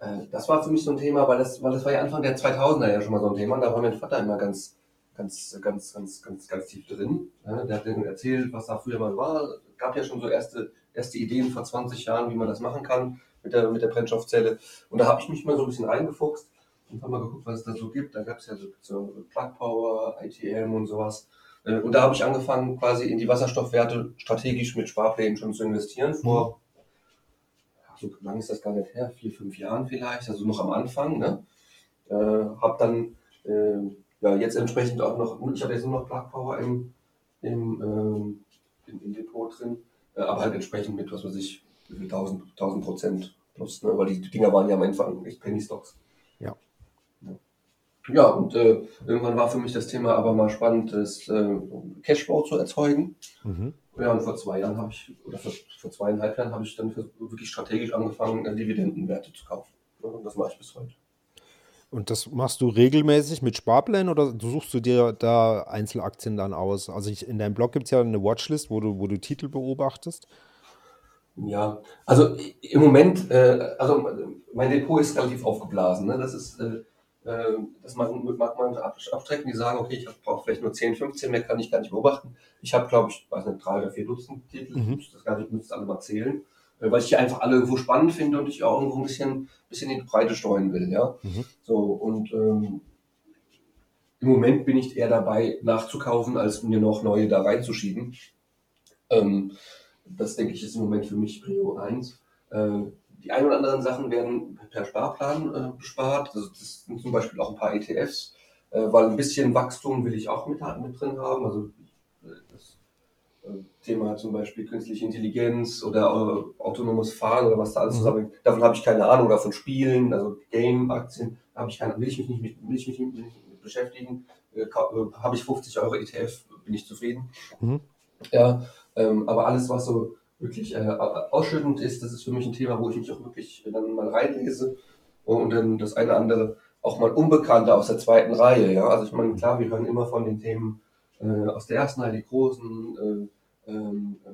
äh, das war für mich so ein Thema, weil das, weil das war ja Anfang der 2000er ja schon mal so ein Thema. Und da war mein Vater immer ganz, ganz, ganz, ganz, ganz, ganz tief drin. Ja, der hat dann erzählt, was da früher mal war. Es gab ja schon so erste, erste Ideen vor 20 Jahren, wie man das machen kann mit der, mit der Brennstoffzelle. Und da habe ich mich mal so ein bisschen reingefuchst und habe mal geguckt, was es da so gibt. Da gab es ja so, so Plug Power, ITM und sowas. Äh, Und da habe ich angefangen, quasi in die Wasserstoffwerte strategisch mit Sparplänen schon zu investieren. Vor, ja, so lange ist das gar nicht her, vier, fünf Jahren vielleicht, also noch am Anfang. Ne? Äh, habe dann äh, ja, jetzt entsprechend auch noch, ich habe jetzt nur noch Plug Power im, im, ähm, im, im Depot drin, äh, aber halt entsprechend mit, was weiß ich, wie viel 1000, 1000 Prozent plus, ne? weil die Dinger waren ja am Anfang echt Penny Stocks. Ja. Ja, und äh, irgendwann war für mich das Thema aber mal spannend, das äh, Cashflow zu erzeugen. Mhm. Ja, und vor zwei Jahren habe ich, oder vor, vor zweieinhalb Jahren habe ich dann für, wirklich strategisch angefangen, äh, Dividendenwerte zu kaufen. Ja, und das mache ich bis heute. Und das machst du regelmäßig mit Sparplänen oder suchst du dir da Einzelaktien dann aus? Also ich, in deinem Blog gibt es ja eine Watchlist, wo du, wo du Titel beobachtest. Ja, also im Moment, äh, also mein Depot ist relativ aufgeblasen. Ne? Das ist, äh, äh, das mag, mag man ab- abstrecken, die sagen, okay, ich brauche vielleicht nur 10, 15, mehr kann ich gar nicht beobachten. Ich habe, glaube ich, weiß nicht, drei oder vier Dutzend Titel, Mhm. ich das gar nicht, müsste alle mal zählen, äh, weil ich die einfach alle irgendwo spannend finde und ich auch irgendwo ein bisschen, bisschen in die Breite streuen will. Ja? Mhm. So, und ähm, im Moment bin ich eher dabei, nachzukaufen, als mir noch neue da reinzuschieben. Ähm, das denke ich ist im Moment für mich Prio 1. Äh, die ein oder anderen Sachen werden per Sparplan äh, bespart. Also das sind zum Beispiel auch ein paar ETFs, äh, weil ein bisschen Wachstum will ich auch mit, mit drin haben. Also das Thema zum Beispiel künstliche Intelligenz oder autonomes Fahren oder was da alles Mhm. zusammen. Davon habe ich keine Ahnung, oder von Spielen, also Game-Aktien, habe ich keine, will ich mich nicht mit, will ich mich nicht mit, beschäftigen. Habe ich 50 Euro ETF, bin ich zufrieden. Mhm. Ja, ähm, aber alles, was so wirklich äh, ausschüttend ist, das ist für mich ein Thema, wo ich mich auch wirklich dann mal reinlese und dann das eine oder andere auch mal Unbekannte aus der zweiten Reihe. Ja, also ich meine, klar, wir hören immer von den Themen äh, aus der ersten Reihe, die großen äh, ähm, äh,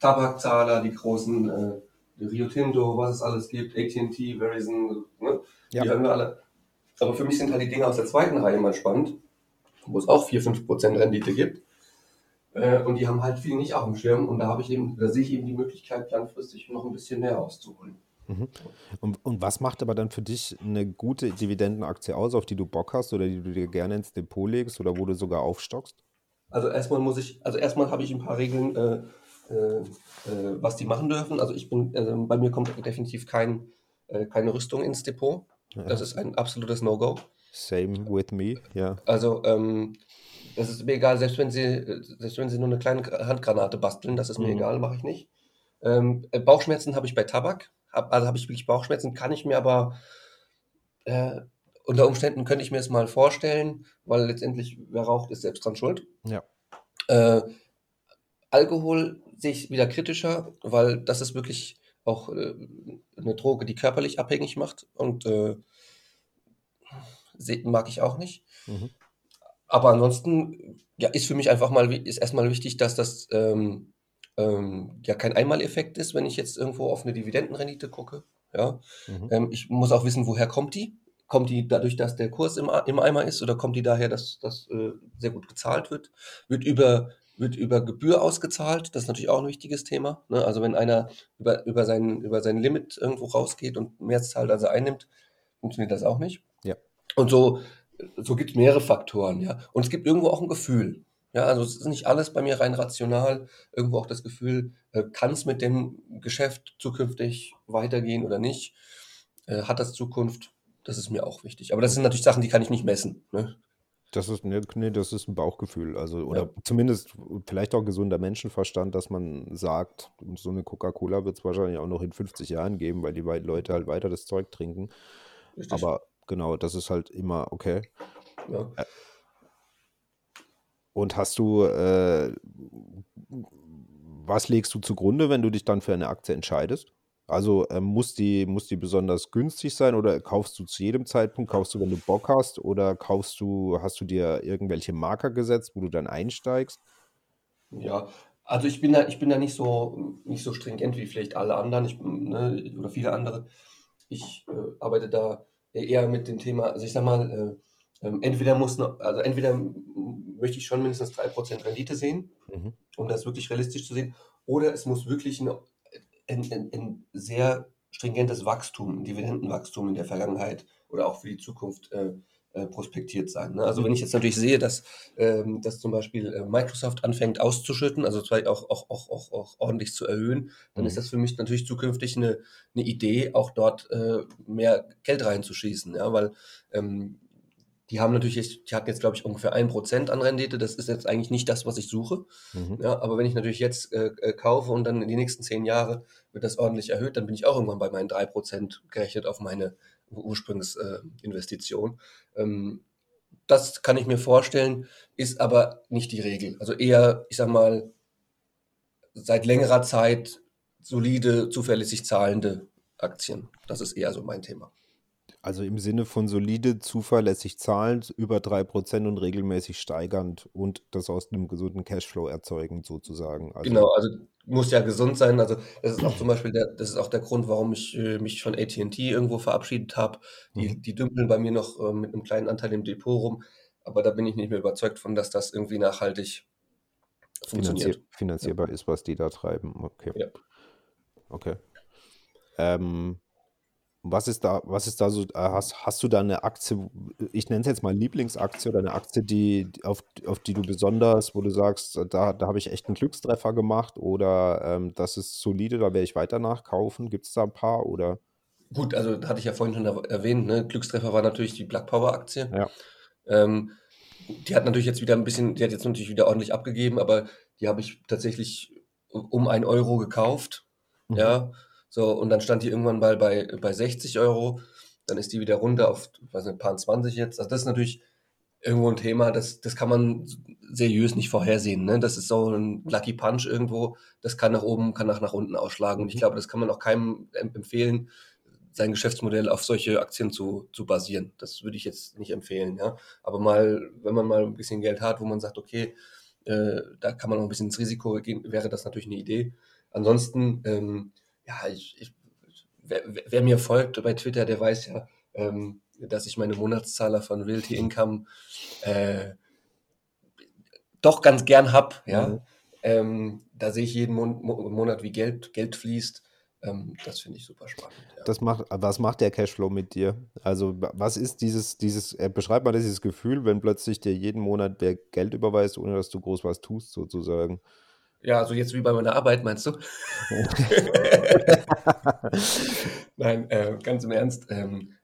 Tabakzahler, die großen äh, Rio Tinto, was es alles gibt, AT&T, Verizon, ne? Ja. die hören wir alle. Aber für mich sind halt die Dinge aus der zweiten Reihe mal spannend, wo es auch 4-5% Rendite gibt. Äh, und die haben halt viel nicht auf dem Schirm und da habe ich eben, da sehe ich eben die Möglichkeit, langfristig noch ein bisschen mehr auszuholen. Und, und was macht aber dann für dich eine gute Dividendenaktie aus, auf die du Bock hast oder die du dir gerne ins Depot legst oder wo du sogar aufstockst? Also erstmal muss ich, also erstmal habe ich ein paar Regeln, äh, äh, äh, was die machen dürfen. Also ich bin, also bei mir kommt definitiv kein, äh, keine Rüstung ins Depot. Ja. Das ist ein absolutes No-Go. Same with me, ja. Also ähm, das ist mir egal, selbst wenn sie, selbst wenn sie nur eine kleine Handgranate basteln, das ist mir mhm. egal, mache ich nicht. Ähm, äh, Bauchschmerzen habe ich bei Tabak, hab, also habe ich wirklich Bauchschmerzen, kann ich mir aber äh, unter Umständen könnte ich mir es mal vorstellen, weil letztendlich wer raucht, ist selbst dran schuld. Ja. Äh, Alkohol sehe ich wieder kritischer, weil das ist wirklich auch äh, eine Droge, die körperlich abhängig macht und äh, mag ich auch nicht. Mhm. Aber ansonsten ja, ist für mich einfach mal ist erstmal wichtig, dass das ähm, ähm, ja kein Einmaleffekt ist, wenn ich jetzt irgendwo auf eine Dividendenrendite gucke. Ja, mhm. ähm, ich muss auch wissen, woher kommt die? Kommt die dadurch, dass der Kurs im, im Eimer ist oder kommt die daher, dass das äh, sehr gut gezahlt wird? Wird über wird über Gebühr ausgezahlt. Das ist natürlich auch ein wichtiges Thema. Ne? Also wenn einer über, über, sein, über sein Limit irgendwo rausgeht und mehr zahlt, als er einnimmt, funktioniert das auch nicht. Ja. Und so, so gibt es mehrere Faktoren, ja. Und es gibt irgendwo auch ein Gefühl. Ja, also es ist nicht alles bei mir rein rational. Irgendwo auch das Gefühl, äh, kann es mit dem Geschäft zukünftig weitergehen oder nicht? Äh, hat das Zukunft? Das ist mir auch wichtig. Aber das sind natürlich Sachen, die kann ich nicht messen. Ne? Das ist, ne, nee, das ist ein Bauchgefühl. Also, oder ja. zumindest vielleicht auch gesunder Menschenverstand, dass man sagt, so eine Coca-Cola wird es wahrscheinlich auch noch in 50 Jahren geben, weil die Leute halt weiter das Zeug trinken. Richtig. Aber genau, das ist halt immer okay. Ja. Äh, und hast du, äh, was legst du zugrunde, wenn du dich dann für eine Aktie entscheidest? Also ähm, muss, die, muss die besonders günstig sein oder kaufst du zu jedem Zeitpunkt? Kaufst du, wenn du Bock hast oder kaufst du, hast du dir irgendwelche Marker gesetzt, wo du dann einsteigst? Ja, also ich bin da, ich bin da nicht so, nicht so stringent wie vielleicht alle anderen ich, ne, oder viele andere. Ich äh, arbeite da eher mit dem Thema, also ich sag mal, äh, äh, entweder muss noch, also entweder möchte ich schon mindestens 3% Rendite sehen, mhm. um das wirklich realistisch zu sehen, oder es muss wirklich eine ein, ein, ein sehr stringentes Wachstum, ein Dividendenwachstum in der Vergangenheit oder auch für die Zukunft äh, äh, prospektiert sein. Ne? Also wenn ich jetzt natürlich sehe, dass, ähm, dass zum Beispiel äh, Microsoft anfängt auszuschütten, also zwar auch, auch, auch, auch, auch ordentlich zu erhöhen, dann mhm. ist das für mich natürlich zukünftig eine, eine Idee, auch dort äh, mehr Geld reinzuschießen, ja, weil ähm, die haben natürlich, die hatten jetzt, glaube ich, ungefähr ein Prozent an Rendite. Das ist jetzt eigentlich nicht das, was ich suche. Mhm. Ja, aber wenn ich natürlich jetzt äh, äh, kaufe und dann in die nächsten zehn Jahre wird das ordentlich erhöht, dann bin ich auch irgendwann bei meinen drei Prozent gerechnet auf meine Ursprungsinvestition. Äh, ähm, das kann ich mir vorstellen, ist aber nicht die Regel. Also eher, ich sag mal, seit längerer Zeit solide, zuverlässig zahlende Aktien. Das ist eher so mein Thema. Also im Sinne von solide, zuverlässig zahlend, über 3% und regelmäßig steigernd und das aus einem gesunden Cashflow erzeugend sozusagen. Also genau, also muss ja gesund sein. Also das ist auch zum Beispiel der, das ist auch der Grund, warum ich äh, mich von ATT irgendwo verabschiedet habe. Die, mhm. die dümpeln bei mir noch äh, mit einem kleinen Anteil im Depot rum, aber da bin ich nicht mehr überzeugt von, dass das irgendwie nachhaltig funktioniert. Finanzier finanzierbar ja. ist, was die da treiben. Okay. Ja. Okay. Ähm, was ist da, was ist da so, äh, hast, hast du da eine Aktie, ich nenne es jetzt mal Lieblingsaktie oder eine Aktie, die, auf, auf die du besonders, wo du sagst, da, da habe ich echt einen Glückstreffer gemacht oder ähm, das ist solide, da werde ich weiter nachkaufen? Gibt es da ein paar oder? Gut, also hatte ich ja vorhin schon erwähnt, ne? Glückstreffer war natürlich die Black Power Aktie. Ja. Ähm, die hat natürlich jetzt wieder ein bisschen, die hat jetzt natürlich wieder ordentlich abgegeben, aber die habe ich tatsächlich um ein Euro gekauft. Mhm. Ja so, und dann stand die irgendwann mal bei, bei 60 Euro. Dann ist die wieder runter auf, weiß nicht, ein paar 20 jetzt. Also das ist natürlich irgendwo ein Thema, das, das kann man seriös nicht vorhersehen. Ne? Das ist so ein Lucky Punch irgendwo. Das kann nach oben, kann nach, nach unten ausschlagen. Und ich glaube, das kann man auch keinem empfehlen, sein Geschäftsmodell auf solche Aktien zu, zu basieren. Das würde ich jetzt nicht empfehlen. Ja? Aber mal, wenn man mal ein bisschen Geld hat, wo man sagt, okay, äh, da kann man noch ein bisschen ins Risiko gehen, wäre das natürlich eine Idee. Ansonsten, ähm, ja, ich, ich wer, wer, mir folgt bei Twitter, der weiß ja, ähm, dass ich meine Monatszahler von Realty Income äh, doch ganz gern habe. Ja? Mhm. Ähm, da sehe ich jeden Mon Monat, wie Geld, Geld fließt. Ähm, das finde ich super spannend. Ja. Das macht, was macht der Cashflow mit dir? Also, was ist dieses, dieses, äh, beschreib mal dieses Gefühl, wenn plötzlich dir jeden Monat der Geld überweist, ohne dass du groß was tust, sozusagen? Ja, also jetzt wie bei meiner Arbeit, meinst du? Nein, äh, ganz im Ernst. Ähm,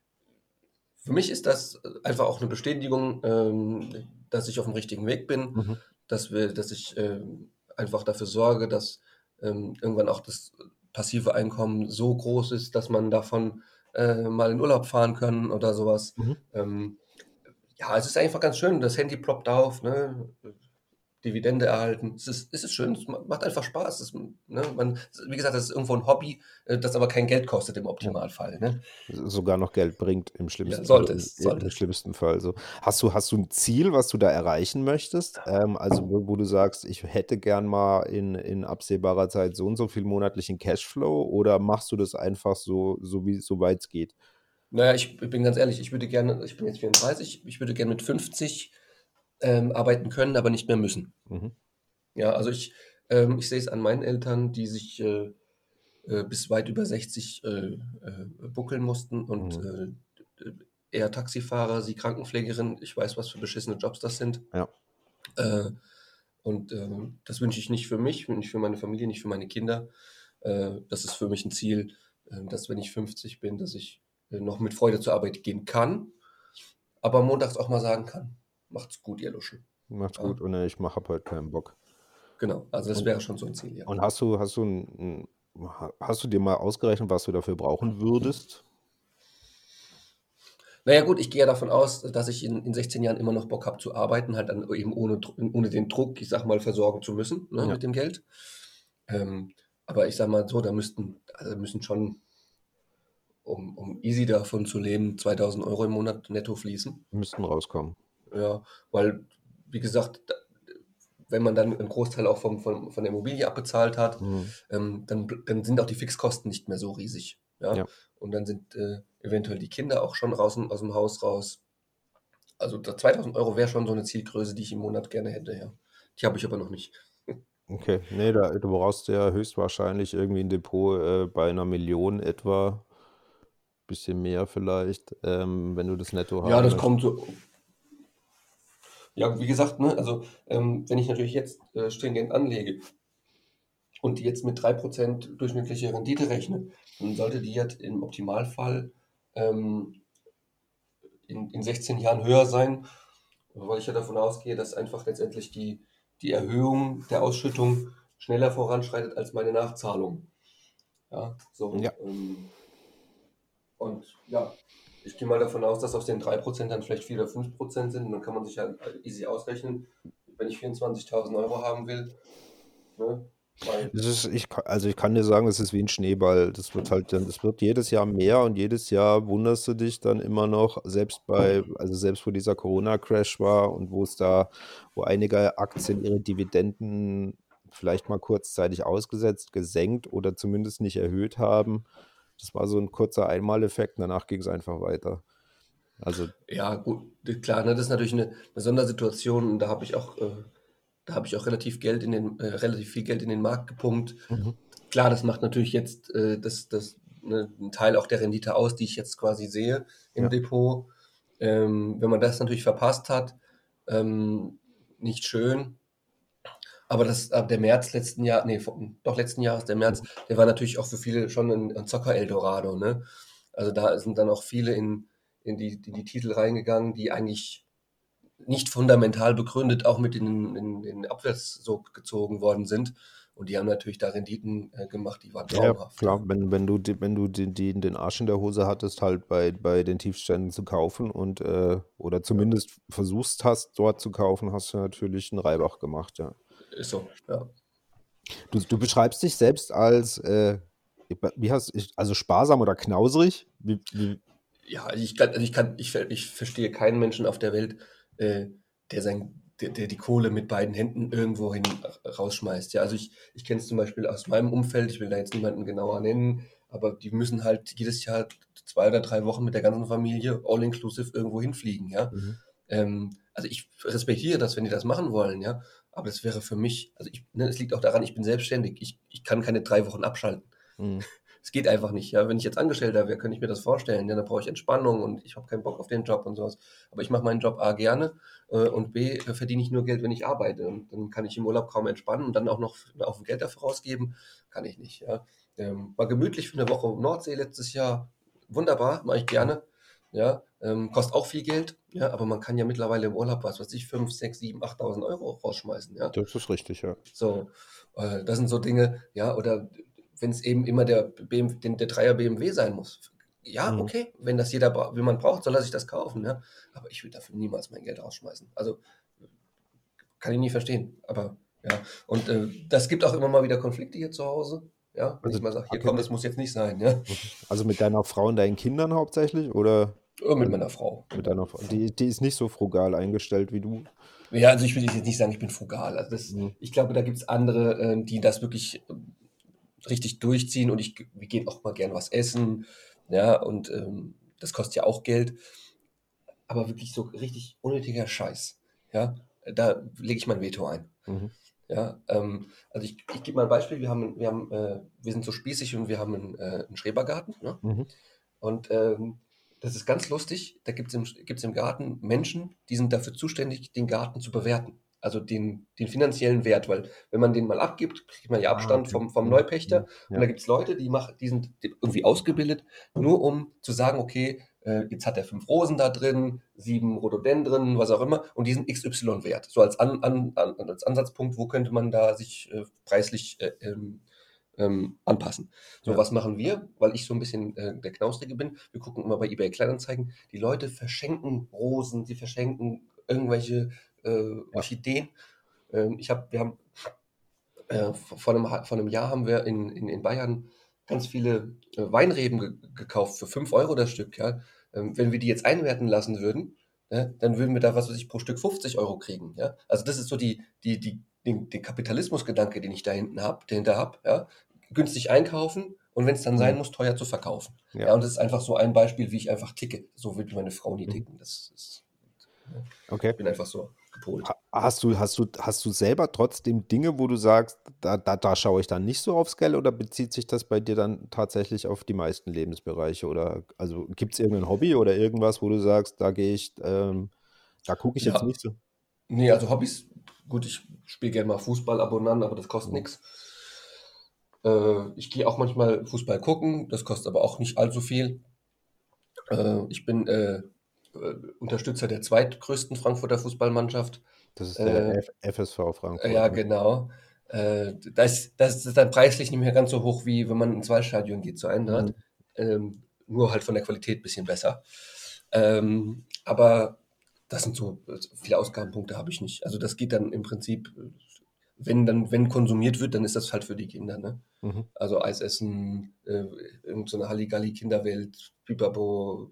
für mich ist das einfach auch eine Bestätigung, ähm, dass ich auf dem richtigen Weg bin, Mhm. dass wir, dass ich ähm, einfach dafür sorge, dass ähm, irgendwann auch das passive Einkommen so groß ist, dass man davon äh, mal in Urlaub fahren kann oder sowas. Mhm. Ähm, ja, es ist einfach ganz schön. Das Handy ploppt auf, ne? Dividende erhalten. Es ist, es ist schön, es ma- macht einfach Spaß. Es, ne? man, wie gesagt, das ist irgendwo ein Hobby, äh, das aber kein Geld kostet im Optimalfall. Ne? Sogar noch Geld bringt im schlimmsten Ja, sollte Fall. es, Im, sollte im es. schlimmsten Fall. So. Hast du, hast du ein Ziel, was du da erreichen möchtest? Ähm, also wo, wo du sagst, ich hätte gern mal in, in absehbarer Zeit so und so viel monatlichen Cashflow oder machst du das einfach so, so wie so weit es geht? Naja, ich bin ganz ehrlich, ich würde gerne, ich bin jetzt 34, ich würde gerne mit 50 ähm, arbeiten können, aber nicht mehr müssen. Mhm. Ja, also ich, ähm, ich sehe es an meinen Eltern, die sich äh, äh, bis weit über 60 äh, äh, buckeln mussten und Mhm. äh, er Taxifahrer, sie Krankenpflegerin. Ich weiß, was für beschissene Jobs das sind. Ja. Und das wünsche ich nicht für mich, nicht für meine Familie, nicht für meine Kinder. Das ist für mich ein Ziel, dass wenn ich 50 bin, dass ich noch mit Freude zur Arbeit gehen kann, aber montags auch mal sagen kann, macht's gut, ihr Luschen. Macht's gut und ich mach hab heute keinen Bock. Genau, also das wäre schon so ein Ziel, ja. und hast du, hast du ein, hast du dir mal ausgerechnet, was du dafür brauchen würdest? Naja gut, ich gehe ja davon aus, dass ich in, in 16 Jahren immer noch Bock habe zu arbeiten, halt dann eben ohne, ohne den Druck, ich sag mal, versorgen zu müssen ne, Ja. mit dem Geld. Ähm, aber ich sag mal so, da müssten, also müssen schon, um, um easy davon zu leben, 2000 Euro im Monat netto fließen. Müssten rauskommen. Ja, weil, wie gesagt, wenn man dann einen Großteil auch vom, von, von der Immobilie abbezahlt hat, Mhm. ähm, dann, dann sind auch die Fixkosten nicht mehr so riesig. Ja? Ja. Und dann sind äh, eventuell die Kinder auch schon raus, aus dem Haus raus. Also da 2000 Euro wäre schon so eine Zielgröße, die ich im Monat gerne hätte, ja. Die habe ich aber noch nicht. Okay, nee, da, du brauchst ja höchstwahrscheinlich irgendwie ein Depot äh, bei einer Million etwa, bisschen mehr vielleicht, ähm, wenn du das netto Ja, haben das kommt so. Ja, wie gesagt, ne, also ähm, wenn ich natürlich jetzt äh, stringent anlege und jetzt mit 3% durchschnittliche Rendite rechne, dann sollte die jetzt im Optimalfall ähm, in, in 16 Jahren höher sein, weil ich ja davon ausgehe, dass einfach letztendlich die, die Erhöhung der Ausschüttung schneller voranschreitet als meine Nachzahlung. Ja, so. Ja. Ähm, und ja, ich gehe mal davon aus, dass aus den 3% dann vielleicht 4 oder 5% sind und dann kann man sich ja easy ausrechnen, wenn ich 24.000 Euro haben will. Ne? Das ist, ich, also ich kann dir sagen, es ist wie ein Schneeball. Das wird halt dann, es wird jedes Jahr mehr und jedes Jahr wunderst du dich dann immer noch, selbst bei, also selbst wo dieser Corona-Crash war und wo es da, wo einige Aktien ihre Dividenden vielleicht mal kurzzeitig ausgesetzt, gesenkt oder zumindest nicht erhöht haben. Das war so ein kurzer Einmaleffekt, und danach ging es einfach weiter. Also, ja, gut, klar, ne, das ist natürlich eine, eine Sondersituation und da habe ich auch, äh, da habe ich auch relativ Geld in den, äh, relativ viel Geld in den Markt gepumpt. mhm. Klar, das macht natürlich jetzt äh, das, das, ne, einen Teil auch der Rendite aus, die ich jetzt quasi sehe im Ja. Depot. Ähm, wenn man das natürlich verpasst hat, ähm, nicht schön. Aber das, ab der März letzten Jahr, nee, doch letzten Jahres, der März, der war natürlich auch für viele schon ein, ein Zocker-Eldorado, ne? Also da sind dann auch viele in, in, die, in die Titel reingegangen, die eigentlich nicht fundamental begründet auch mit in, in Abwärtssog gezogen worden sind. Und die haben natürlich da Renditen äh, gemacht, die waren Ja, ja, traumhaft. klar, wenn, wenn du, die- wenn du den, den, den Arsch in der Hose hattest, halt bei, bei den Tiefständen zu kaufen und äh, oder zumindest versuchst hast, dort zu kaufen, hast du natürlich einen Reibach gemacht, ja. Ist so, ja. Du, du beschreibst dich selbst als, äh, wie hast also sparsam oder knauserig? Wie, wie, Ja, also ich kann, also ich kann, ich, ich verstehe keinen Menschen auf der Welt, äh, der sein, der, der die Kohle mit beiden Händen irgendwo hin rausschmeißt. Ja, also ich, ich kenne es zum Beispiel aus meinem Umfeld, ich will da jetzt niemanden genauer nennen, aber die müssen halt jedes Jahr zwei oder drei Wochen mit der ganzen Familie all inclusive irgendwo hinfliegen, ja. mhm. Ähm, also ich respektiere das, wenn die das machen wollen, ja. Aber das wäre für mich, also ich, ne, es liegt auch daran, ich bin selbstständig. Ich, ich kann keine drei Wochen abschalten. Mhm. Es geht einfach nicht. Ja, wenn ich jetzt Angestellter wäre, könnte ich mir das vorstellen. Ja, dann brauche ich Entspannung und ich habe keinen Bock auf den Job und sowas. Aber ich mache meinen Job A gerne äh, und B äh, verdiene ich nur Geld, wenn ich arbeite. Und dann kann ich im Urlaub kaum entspannen und dann auch noch auf Geld dafür rausgeben, kann ich nicht. Ja. Ähm, war gemütlich für eine Woche Nordsee letztes Jahr. Wunderbar, mache ich gerne. Ja, ähm, kostet auch viel Geld, ja, aber man kann ja mittlerweile im Urlaub, was weiß ich, 5, 6, 7, 8.000 Euro rausschmeißen, ja. Das ist richtig, ja. So, äh, das sind so Dinge, ja, oder wenn es eben immer der, BMW, den, der Dreier BMW sein muss. Ja, Mhm. okay, wenn das jeder, wenn man braucht, soll er sich das kaufen, ja. Aber ich will dafür niemals mein Geld rausschmeißen. Also kann ich nie verstehen. Aber ja, und äh, das gibt auch immer mal wieder Konflikte hier zu Hause. Ja, wenn Also, ich mal sage, hier okay. komm, das muss jetzt nicht sein, ja. Also mit deiner Frau und deinen Kindern hauptsächlich oder Oder mit meiner Frau. mit deiner Frau? Die, die ist nicht so frugal eingestellt wie du. Ja, also ich will jetzt nicht sagen, ich bin frugal. Also das, Mhm. ich glaube, da gibt es andere, ähm, die das wirklich ähm, richtig durchziehen und ich, wir gehen auch mal gern was essen, ja, und ähm, das kostet ja auch Geld. Aber wirklich so richtig unnötiger Scheiß, ja, da lege ich mein Veto ein. Mhm. Ja, ähm, also ich, ich gebe mal ein Beispiel. Wir haben, wir haben, äh, wir sind so spießig und wir haben einen, äh, einen Schrebergarten. Ne? Mhm. Und ähm, das ist ganz lustig. Da gibt es im, gibt's im Garten Menschen, die sind dafür zuständig, den Garten zu bewerten. Also den, den finanziellen Wert, weil wenn man den mal abgibt, kriegt man ja Ah, Abstand okay. vom, vom. Neupächter. Ja. Und da gibt es Leute, die, machen, die sind irgendwie ausgebildet, nur um zu sagen, okay, äh, jetzt hat er fünf Rosen da drin, sieben Rhododendren, was auch immer, und die sind XY wert. So als, an, an, an, als Ansatzpunkt, wo könnte man da sich äh, preislich äh, ähm, ähm, anpassen. So, Ja. was machen wir? Weil ich so ein bisschen äh, der Knausrige bin. Wir gucken immer bei eBay Kleinanzeigen. Die Leute verschenken Rosen, sie verschenken irgendwelche äh, Orchideen. Ähm, ich habe, wir haben äh, vor, einem, vor einem Jahr haben wir in, in, in Bayern ganz viele äh, Weinreben ge gekauft für 5 Euro das Stück. Ja? Ähm, wenn wir die jetzt einwerten lassen würden, ja, dann würden wir da, was weiß ich, pro Stück 50 Euro kriegen. Ja? Also das ist so die, die, die, den, den Kapitalismusgedanke, den ich da hinten habe, dahinter habe. Ja? Günstig einkaufen und wenn es dann sein muss, teuer zu verkaufen. Ja. Ja. und das ist einfach so ein Beispiel, wie ich einfach ticke. So wird meine Frau nie Mhm. ticken. Das ist, Okay. ich bin einfach so gepolt. Ha- Hast du, hast du, hast du selber trotzdem Dinge, wo du sagst, da, da, da schaue ich dann nicht so aufs Geld oder bezieht sich das bei dir dann tatsächlich auf die meisten Lebensbereiche? Oder also gibt es irgendein Hobby oder irgendwas, wo du sagst, da gehe ich, ähm, da gucke ich jetzt Ja. nicht so? Nee, also Hobbys, gut, ich spiele gerne mal Fußball ab und an, aber das kostet Mhm. nichts. Äh, ich gehe auch manchmal Fußball gucken, das kostet aber auch nicht allzu viel. Äh, ich bin äh, äh, Unterstützer der zweitgrößten Frankfurter Fußballmannschaft. Das ist der Äh, FSV Frankfurt. Ja, ne? genau. Äh, das, das ist dann preislich nicht mehr ganz so hoch, wie wenn man ins Waldstadion geht zu Eintracht. Mhm. Ähm, nur halt von der Qualität ein bisschen besser. Ähm, aber das sind so viele Ausgabenpunkte habe ich nicht. Also das geht dann im Prinzip, wenn dann, wenn konsumiert wird, dann ist das halt für die Kinder, ne? Mhm. Also Eis essen, äh, irgend so Halligalli-Kinderwelt, Pipapo,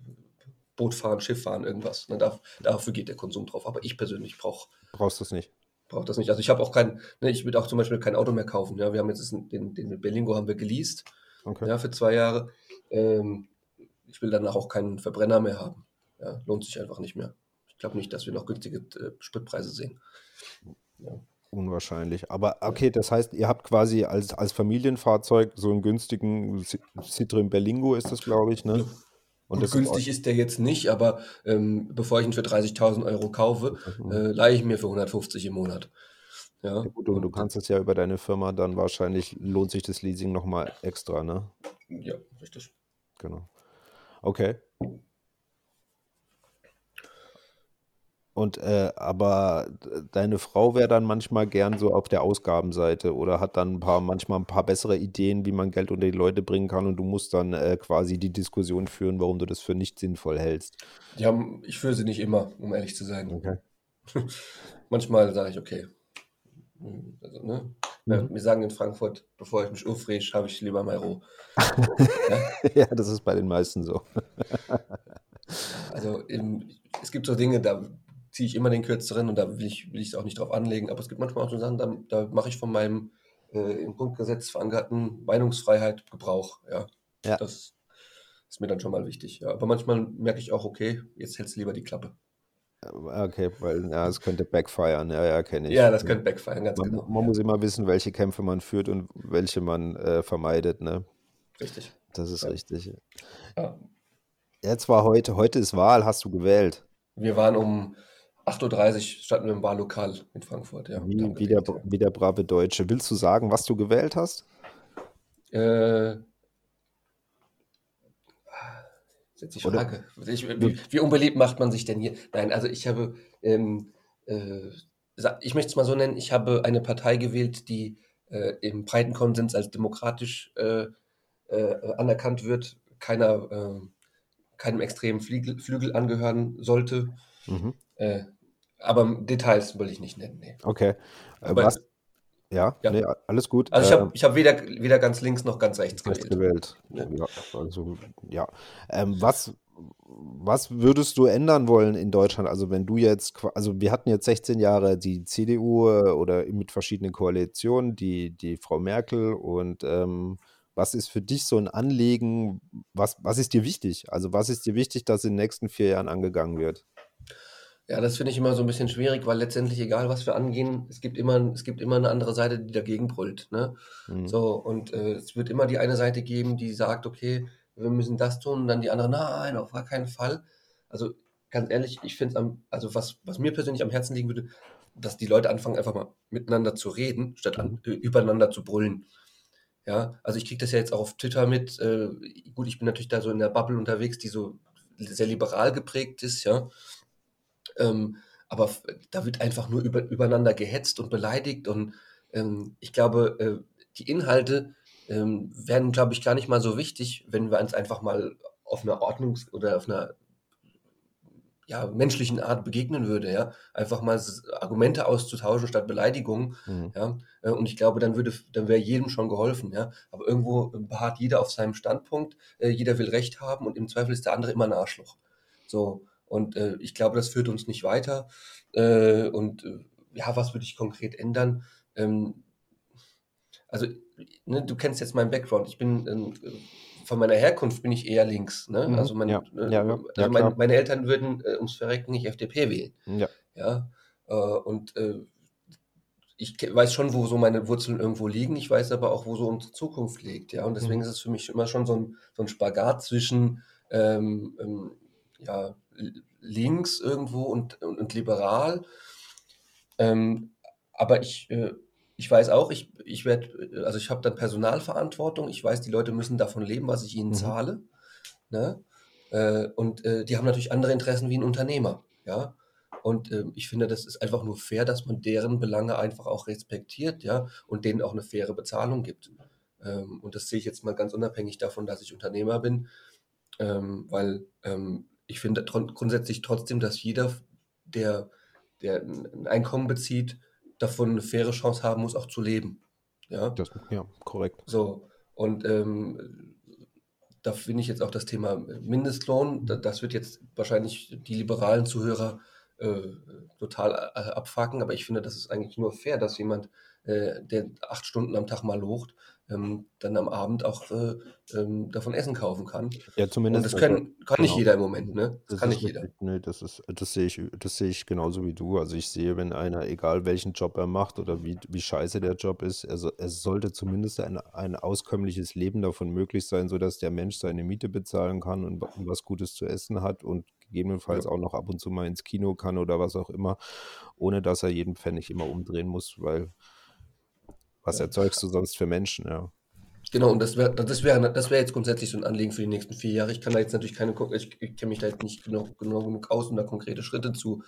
Boot fahren, Schiff fahren, irgendwas. Ne? Da, dafür geht der Konsum drauf. Aber ich persönlich brauche Brauchst du es nicht. brauche das nicht. Also ich habe auch kein, ne, ich würde auch zum Beispiel kein Auto mehr kaufen. Ja, wir haben jetzt den, den Berlingo haben wir geleast, Okay. ja, für zwei Jahre. Ähm, ich will danach auch keinen Verbrenner mehr haben. Ja, lohnt sich einfach nicht mehr. Ich glaube nicht, dass wir noch günstige äh, Spritpreise sehen. Ja. Unwahrscheinlich. Aber okay, das heißt, ihr habt quasi als, als Familienfahrzeug so einen günstigen Ci- Citroën Berlingo ist das, glaube ich, ne? Und Gut, das ist günstig ist der jetzt nicht, aber ähm, bevor ich ihn für 30.000 Euro kaufe, Mhm. äh, leihe ich mir für 150 im Monat. Ja, Ja, gut, und du kannst es ja über deine Firma dann wahrscheinlich, lohnt sich das Leasing nochmal extra, ne? ja, richtig. Genau. Okay. Und äh, aber deine Frau wäre dann manchmal gern so auf der Ausgabenseite oder hat dann ein paar, manchmal ein paar bessere Ideen, wie man Geld unter die Leute bringen kann und du musst dann äh, quasi die Diskussion führen, warum du das für nicht sinnvoll hältst. Haben, ich führe sie nicht immer, um ehrlich zu sein. Okay. Manchmal sage ich, okay. Also, ne? Ja, Mhm. Wir sagen in Frankfurt, bevor ich mich aufrege, habe ich lieber mal roh. Ja? Ja, das ist bei den meisten so. Also im, es gibt so Dinge, da ziehe ich immer den kürzeren und da will ich will ich es auch nicht drauf anlegen. Aber es gibt manchmal auch so Sachen, da, da mache ich von meinem äh, im Grundgesetz verankerten Meinungsfreiheit Gebrauch. Ja, Ja. das ist mir dann schon mal wichtig. Ja. Aber manchmal merke ich auch, okay, jetzt hältst du lieber die Klappe. Okay, weil ja, es könnte backfiren. Ja, ja, kenne ich. Ja, das könnte backfallen, ganz Man, genau. man Ja, muss immer wissen, welche Kämpfe man führt und welche man äh, vermeidet, ne? richtig. Das ist Ja. richtig. Ja. Jetzt war heute, heute ist Wahl, hast du gewählt. Wir waren um 8.30 Uhr, standen wir im Wahllokal in Frankfurt, ja, Wie, wie, der, wie der brave Deutsche. Willst du sagen, was du gewählt hast? Äh, jetzt die Frage. Ich, wie, wie unbeliebt macht man sich denn hier? Nein, also ich habe, ähm, äh, ich möchte es mal so nennen, ich habe eine Partei gewählt, die äh, im breiten Konsens als demokratisch äh, äh, anerkannt wird, keiner, äh, keinem extremen Flügel, Flügel angehören sollte. Mhm. Äh, aber Details will ich nicht nennen. Nee. Okay. Äh, Aber- was? Ja, Ja. Nee, alles gut. Also ich habe ich hab weder, weder ganz links noch ganz rechts gewählt. gewählt. Ja. Ja, also, ja. Ähm, was, was würdest du ändern wollen in Deutschland? Also, wenn du jetzt, also, wir hatten jetzt 16 Jahre die CDU äh, oder mit verschiedenen Koalitionen, die, die Frau Merkel und ähm, was ist für dich so ein Anliegen? Was, was ist dir wichtig? Also, was ist dir wichtig, dass in den nächsten vier Jahren angegangen wird? Ja, das finde ich immer so ein bisschen schwierig, weil letztendlich, egal was wir angehen, es gibt immer, es gibt immer eine andere Seite, die dagegen brüllt. Ne? Mhm. So, und äh, es wird immer die eine Seite geben, die sagt, okay, wir müssen das tun, und dann die andere, nein, auf gar keinen Fall. Also ganz ehrlich, ich finde es am, also was, was mir persönlich am Herzen liegen würde, dass die Leute anfangen, einfach mal miteinander zu reden, statt an, äh, übereinander zu brüllen. Ja, also ich kriege das ja jetzt auch auf Twitter mit. Äh, gut, ich bin natürlich da so in der Bubble unterwegs, die so sehr liberal geprägt ist, ja. Ähm, aber da wird einfach nur über, übereinander gehetzt und beleidigt. Und ähm, ich glaube, äh, die Inhalte ähm, werden, glaube ich, gar nicht mal so wichtig, wenn wir uns einfach mal auf einer Ordnungs- oder auf einer ja, menschlichen Art begegnen würde, ja. Einfach mal Argumente auszutauschen statt Beleidigungen. Mhm. Ja, äh, und ich glaube, dann würde, dann wäre jedem schon geholfen, ja. Aber irgendwo beharrt jeder auf seinem Standpunkt, äh, jeder will Recht haben und im Zweifel ist der andere immer ein Arschloch. So, und äh, ich glaube, das führt uns nicht weiter. Äh, und äh, ja, was würde ich konkret ändern? Ähm, also, ne, du kennst jetzt meinen Background. Ich bin ähm, von meiner Herkunft bin ich eher links. Ne? Mhm. Also, mein, Ja. äh, Ja, ja. also mein, meine Eltern würden äh, ums Verrecken nicht FDP wählen. Ja. Ja, äh, und ich weiß schon, wo so meine Wurzeln irgendwo liegen. Ich weiß aber auch, wo so unsere Zukunft liegt. Ja, und deswegen Mhm. ist es für mich immer schon so ein, so ein Spagat zwischen ähm, ähm, ja, links irgendwo und, und, und liberal. Ähm, aber ich, äh, ich weiß auch, ich, ich werde, also ich habe dann Personalverantwortung. Ich weiß, die Leute müssen davon leben, was ich ihnen Mhm. zahle. Ne? Äh, und äh, die haben natürlich andere Interessen wie ein Unternehmer. Ja. Und ähm, ich finde, das ist einfach nur fair, dass man deren Belange einfach auch respektiert, ja, und denen auch eine faire Bezahlung gibt. Ähm, und das sehe ich jetzt mal ganz unabhängig davon, dass ich Unternehmer bin, ähm, weil ähm, ich finde grundsätzlich trotzdem, dass jeder, der, der ein ein Einkommen bezieht, davon eine faire Chance haben muss, auch zu leben. Ja. Das, ja, korrekt. So, und ähm, da finde ich jetzt auch das Thema Mindestlohn, da, das wird jetzt wahrscheinlich die liberalen Zuhörer äh, total äh, abfacken, aber ich finde, das ist eigentlich nur fair, dass jemand, äh, der acht Stunden am Tag mal locht, ähm, dann am Abend auch äh, ähm, davon Essen kaufen kann. Ja, Und zumindest. das also- können, kann nicht genau. jeder im Moment, ne? Das, Das kann nicht jeder. richtig, nee, das ist, das sehe ich, das sehe ich genauso wie du. Also ich sehe, wenn einer, egal welchen Job er macht oder wie, wie scheiße der Job ist, also es sollte zumindest ein, ein auskömmliches Leben davon möglich sein, sodass der Mensch seine Miete bezahlen kann und und was Gutes zu essen hat und gegebenenfalls Ja. auch noch ab und zu mal ins Kino kann oder was auch immer, ohne dass er jeden Pfennig immer umdrehen muss, weil was Ja. erzeugst du sonst für Menschen, ja. Genau, und das wäre das wär, das wär jetzt grundsätzlich so ein Anliegen für die nächsten vier Jahre. Ich kann da jetzt natürlich keine, ich, ich kenne mich da jetzt nicht genau, genau genug aus, um da konkrete Schritte zu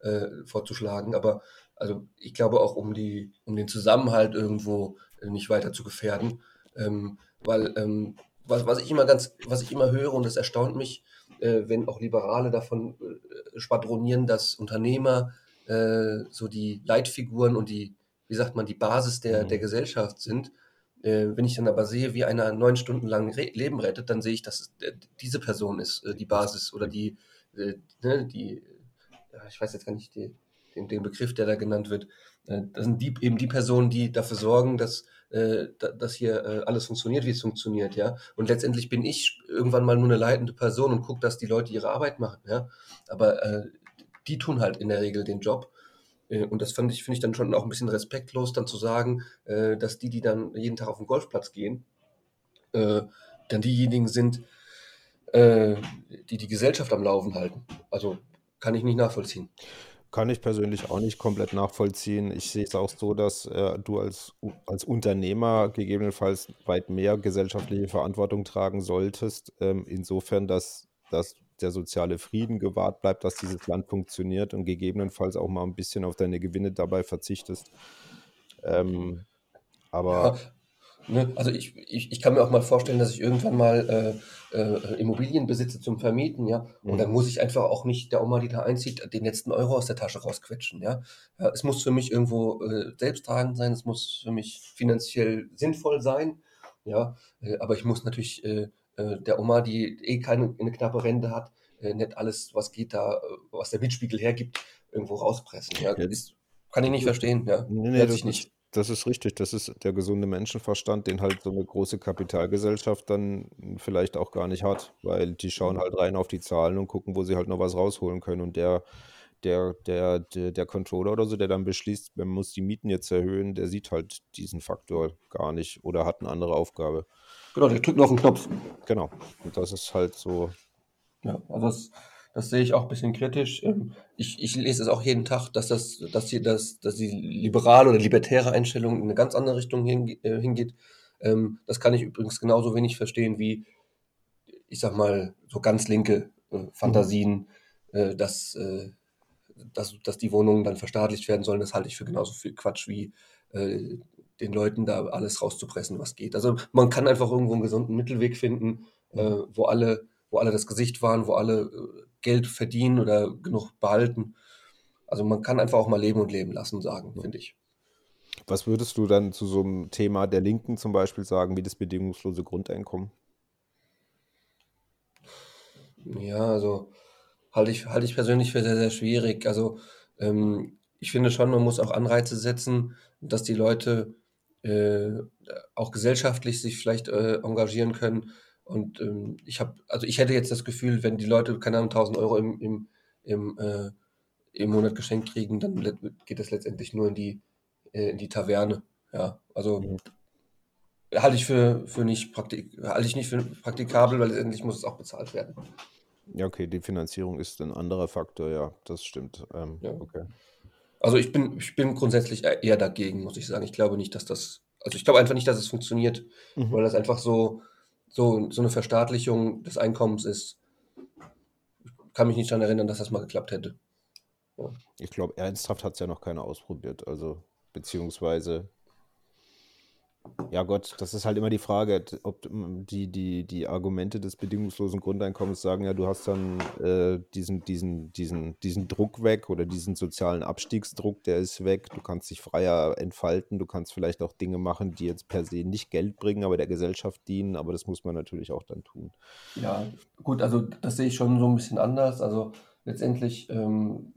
äh, vorzuschlagen, aber also ich glaube auch, um die, um den Zusammenhalt irgendwo äh, nicht weiter zu gefährden, ähm, weil ähm, was, was ich immer ganz, was ich immer höre, und das erstaunt mich, äh, wenn auch Liberale davon äh, schwadronieren, dass Unternehmer äh, so die Leitfiguren und die, wie sagt man, die Basis der, Mhm. der Gesellschaft sind. Äh, wenn ich dann aber sehe, wie einer neun Stunden lang Re Leben rettet, dann sehe ich, dass es, äh, diese Person ist äh, die Basis oder die, ne, die, ich weiß jetzt gar nicht die, den, den Begriff, der da genannt wird. Das sind die, eben die Personen, die dafür sorgen, dass, äh, da, dass hier äh, alles funktioniert, wie es funktioniert, ja. Und letztendlich bin ich irgendwann mal nur eine leitende Person und gucke, dass die Leute ihre Arbeit machen, ja. Aber äh, die tun halt in der Regel den Job. Äh, Und das fand ich, finde ich dann schon auch ein bisschen respektlos, dann zu sagen, äh, dass die, die dann jeden Tag auf den Golfplatz gehen, äh, dann diejenigen sind, die die Gesellschaft am Laufen halten. Also kann ich nicht nachvollziehen. Kann ich persönlich auch nicht komplett nachvollziehen. Ich sehe es auch so, dass äh, du als, als Unternehmer gegebenenfalls weit mehr gesellschaftliche Verantwortung tragen solltest. Ähm, insofern, dass, dass der soziale Frieden gewahrt bleibt, dass dieses Land funktioniert und gegebenenfalls auch mal ein bisschen auf deine Gewinne dabei verzichtest. Ähm, aber. Ja, Ne? Also ich, ich, ich kann mir auch mal vorstellen, dass ich irgendwann mal äh, äh, Immobilien besitze zum Vermieten, ja. Und mhm. dann muss ich einfach auch nicht der Oma, die da einzieht, den letzten Euro aus der Tasche rausquetschen, ja. ja es muss für mich irgendwo äh, selbsttragend sein, es muss für mich finanziell sinnvoll sein, ja. Äh, aber ich muss natürlich äh, äh, der Oma, die eh keine eine knappe Rente hat, nicht alles, was geht da, was der Mietspiegel hergibt, irgendwo rauspressen. Ja. Das kann ich nicht verstehen, ja. Nee, nee, das nicht. Das ist richtig. Das ist der gesunde Menschenverstand, den halt so eine große Kapitalgesellschaft dann vielleicht auch gar nicht hat, weil die schauen halt rein auf die Zahlen und gucken, wo sie halt noch was rausholen können. Und der, der, der, der, der Controller oder so, der dann beschließt, man muss die Mieten jetzt erhöhen, der sieht halt diesen Faktor gar nicht oder hat eine andere Aufgabe. Genau, der drückt noch einen Knopf. Genau. Und das ist halt so. Ja, also es das sehe ich auch ein bisschen kritisch. Ähm, ich, ich lese es auch jeden Tag, dass das, dass die, dass, dass die liberale oder libertäre Einstellung in eine ganz andere Richtung äh, hingeht. Ähm, das kann ich übrigens genauso wenig verstehen wie, ich sag mal, so ganz linke äh, Fantasien, äh, dass, dass, dass die Wohnungen dann verstaatlicht werden sollen. Das halte ich für genauso viel Quatsch wie den Leuten da alles rauszupressen, was geht. Also man kann einfach irgendwo einen gesunden Mittelweg finden, wo alle, wo alle das Gesicht waren, wo alle Geld verdienen oder genug behalten. Also man kann einfach auch mal leben und leben lassen, sagen, ja. finde ich. Was würdest du dann zu so einem Thema der Linken zum Beispiel sagen, wie das bedingungslose Grundeinkommen? Ja, also halte ich, halte ich persönlich für sehr, sehr schwierig. Also ähm, ich finde schon, man muss auch Anreize setzen, dass die Leute äh, auch gesellschaftlich sich vielleicht äh, engagieren können und ähm, ich habe, also ich hätte jetzt das Gefühl, wenn die Leute, keine Ahnung, 1000 Euro im, im, im, äh, im Monat geschenkt kriegen, dann geht das letztendlich nur in die, äh, in die Taverne. Ja, also mhm. halte ich für, für nicht praktik halte ich nicht für praktikabel, weil letztendlich muss es auch bezahlt werden. Ja, okay, die Finanzierung ist ein anderer Faktor, ja, das stimmt. Ähm, ja. okay. Also ich bin, ich bin grundsätzlich eher dagegen, muss ich sagen. Ich glaube nicht, dass das, also ich glaube einfach nicht, dass es funktioniert, mhm. weil das einfach so, so, so eine Verstaatlichung des Einkommens ist. Ich kann mich nicht daran erinnern, dass das mal geklappt hätte. Ja. Ich glaube, ernsthaft hat es ja noch keiner ausprobiert. Also, beziehungsweise ja Gott, das ist halt immer die Frage, ob die, die, die Argumente des bedingungslosen Grundeinkommens sagen, ja, du hast dann äh, diesen, diesen, diesen, diesen Druck weg oder diesen sozialen Abstiegsdruck, der ist weg. Du kannst dich freier entfalten, du kannst vielleicht auch Dinge machen, die jetzt per se nicht Geld bringen, aber der Gesellschaft dienen, aber das muss man natürlich auch dann tun. Ja, gut, also das sehe ich schon so ein bisschen anders. Also letztendlich, ähm,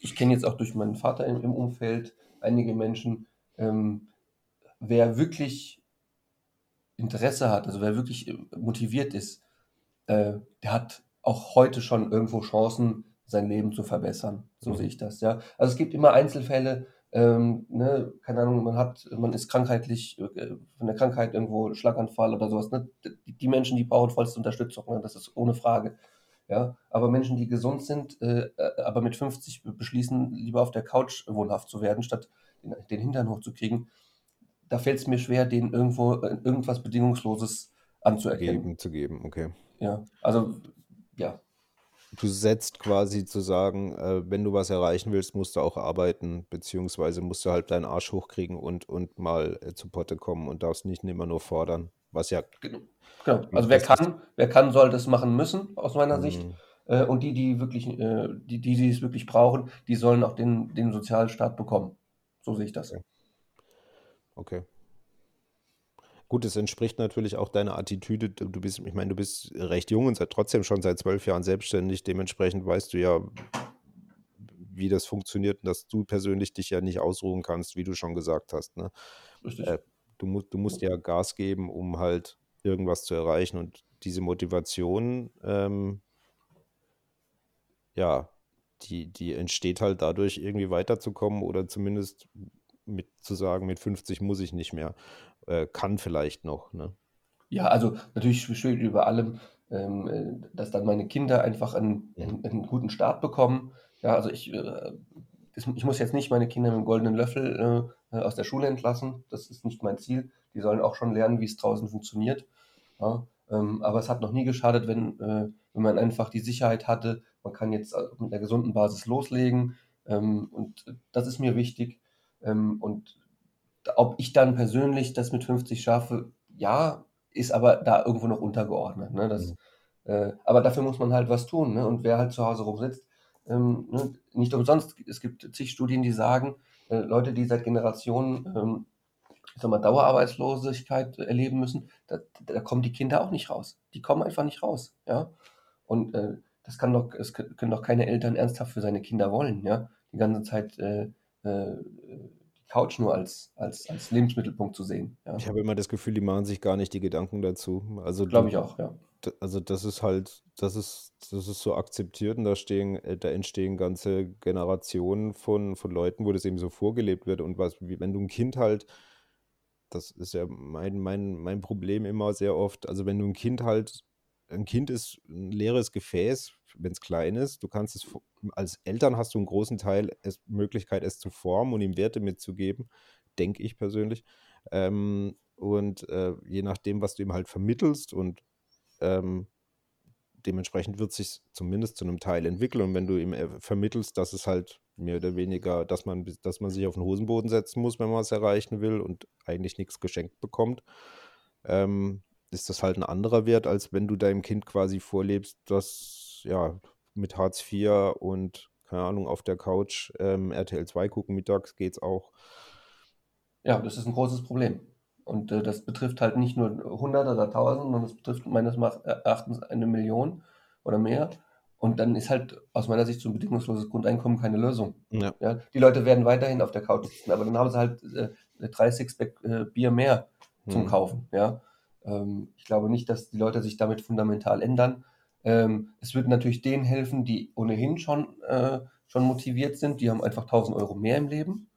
ich kenne jetzt auch durch meinen Vater im, im Umfeld einige Menschen, ähm, wer wirklich Interesse hat, also wer wirklich äh, motiviert ist, äh, der hat auch heute schon irgendwo Chancen, sein Leben zu verbessern. So mhm. sehe ich das, ja. Also es gibt immer Einzelfälle, ähm, ne, keine Ahnung, man hat, man ist krankheitlich, äh, von der Krankheit irgendwo Schlaganfall oder sowas. Ne? Die, die Menschen, die brauchen vollste Unterstützung, ne? das ist ohne Frage. Ja, aber Menschen, die gesund sind, äh, äh aber mit 50 beschließen, lieber auf der Couch wohnhaft zu werden, statt den, den Hintern hochzukriegen, da fällt es mir schwer, denen irgendwo äh, irgendwas Bedingungsloses anzuerkennen. Geben, zu geben, okay. Ja, also ja. Du setzt quasi zu sagen, äh, wenn du was erreichen willst, musst du auch arbeiten, beziehungsweise musst du halt deinen Arsch hochkriegen und, und mal äh, zu Potte kommen und darfst nicht immer nur fordern, was ja. Genau. genau. Also wer kann, wer kann, soll das machen müssen, aus meiner mhm. Sicht. Äh, und die, die wirklich, äh, die, die, die es wirklich brauchen, die sollen auch den, den Sozialstaat bekommen. So sehe ich das. Okay. Okay. Gut, es entspricht natürlich auch deiner Attitüde. Du bist, ich meine, du bist recht jung und seit trotzdem schon seit zwölf Jahren selbstständig. Dementsprechend weißt du ja, wie das funktioniert und dass du persönlich dich ja nicht ausruhen kannst, wie du schon gesagt hast. Ne? Richtig. Äh, du, musst, du musst ja Gas geben, um halt irgendwas zu erreichen und diese Motivation, ähm, ja, die, die entsteht halt dadurch, irgendwie weiterzukommen oder zumindest mit zu sagen, mit 50 muss ich nicht mehr. Äh, kann vielleicht noch, ne? Ja, also natürlich schwebt über allem, ähm, äh, dass dann meine Kinder einfach einen, einen, einen guten Start bekommen. Ja, also ich, äh, ich muss jetzt nicht meine Kinder mit dem goldenen Löffel äh, aus der Schule entlassen. Das ist nicht mein Ziel. Die sollen auch schon lernen, wie es draußen funktioniert. Ja, ähm, aber es hat noch nie geschadet, wenn, äh, wenn man einfach die Sicherheit hatte, man kann jetzt äh, mit einer gesunden Basis loslegen. Ähm, und das ist mir wichtig. Ähm, und ob ich dann persönlich das mit 50 schaffe, ja, ist aber da irgendwo noch untergeordnet. Ne? Das, mhm. äh, aber dafür muss man halt was tun. Ne? Und wer halt zu Hause rumsitzt, ähm, ne? nicht umsonst, es gibt zig Studien, die sagen, äh, Leute, die seit Generationen ähm, ich sag mal, Dauerarbeitslosigkeit erleben müssen, da, da, kommen die Kinder auch nicht raus. Die kommen einfach nicht raus. Ja? Und äh, das kann doch, es können doch keine Eltern ernsthaft für seine Kinder wollen, ja. Die ganze Zeit äh, äh, Couch nur als, als, als Lebensmittelpunkt zu sehen. Ja. Ich habe immer das Gefühl, die machen sich gar nicht die Gedanken dazu. Also glaube ich auch, ja. Also das ist halt, das ist, das ist so akzeptiert und da stehen, äh, da entstehen ganze Generationen von, von Leuten, wo das eben so vorgelebt wird. Und was, wenn du ein Kind halt, das ist ja mein, mein, mein Problem immer sehr oft, also wenn du ein Kind halt, ein Kind ist ein leeres Gefäß, wenn es klein ist. Du kannst es als Eltern hast du einen großen Teil es, Möglichkeit, es zu formen und ihm Werte mitzugeben, denke ich persönlich. Ähm, und äh, je nachdem, was du ihm halt vermittelst und ähm, dementsprechend wird sich zumindest zu einem Teil entwickeln. Und wenn du ihm äh, vermittelst, dass es halt mehr oder weniger, dass man, dass man sich auf den Hosenboden setzen muss, wenn man es erreichen will und eigentlich nichts geschenkt bekommt, ähm, ist das halt ein anderer Wert, als wenn du deinem Kind quasi vorlebst, dass ja, mit Hartz IV und, keine Ahnung, auf der Couch ähm, RTL 2 gucken mittags geht's auch. Ja, das ist ein großes Problem. Und äh, das betrifft halt nicht nur Hunderte oder Tausend, sondern es betrifft meines Erachtens eine Million oder mehr. Und dann ist halt aus meiner Sicht so ein bedingungsloses Grundeinkommen keine Lösung. Ja. ja. die Leute werden weiterhin auf der Couch sitzen, aber dann haben sie halt äh, drei Sixpack äh, Bier mehr zum hm. Kaufen. Ja. Ähm, ich glaube nicht, dass die Leute sich damit fundamental ändern. Ähm, es wird natürlich denen helfen, die ohnehin schon, äh, schon motiviert sind. Die haben einfach 1000 Euro mehr im Leben.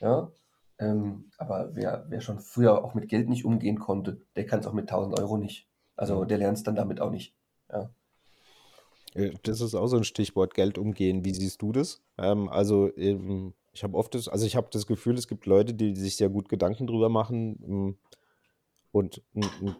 Ja? Ähm, aber wer, wer schon früher auch mit Geld nicht umgehen konnte, der kann es auch mit 1000 Euro nicht. Also der lernt es dann damit auch nicht. Ja. Äh, das ist auch so ein Stichwort Geld umgehen. Wie siehst du das? Ähm, also ähm, ich habe oft das, also ich habe das Gefühl, es gibt Leute, die sich sehr gut Gedanken drüber machen ähm, und ein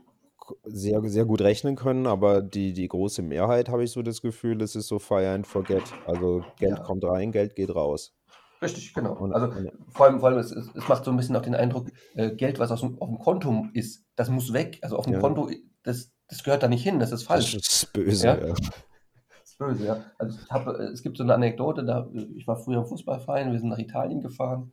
sehr, sehr gut rechnen können, aber die, die große Mehrheit, habe ich so das Gefühl, das ist so fire and forget. Also Geld ja. kommt rein, Geld geht raus. Richtig, genau. Und, also und, vor allem, vor allem es, es, macht so ein bisschen auch den Eindruck, äh, Geld, was auf dem, auf dem Konto ist, das muss weg. Also auf dem ja. Konto, das, das gehört da nicht hin, das ist falsch. Das ist böse, ja. ja. Das ist böse, ja. Also ich hab, es gibt so eine Anekdote, da, ich war früher im Fußballverein, wir sind nach Italien gefahren.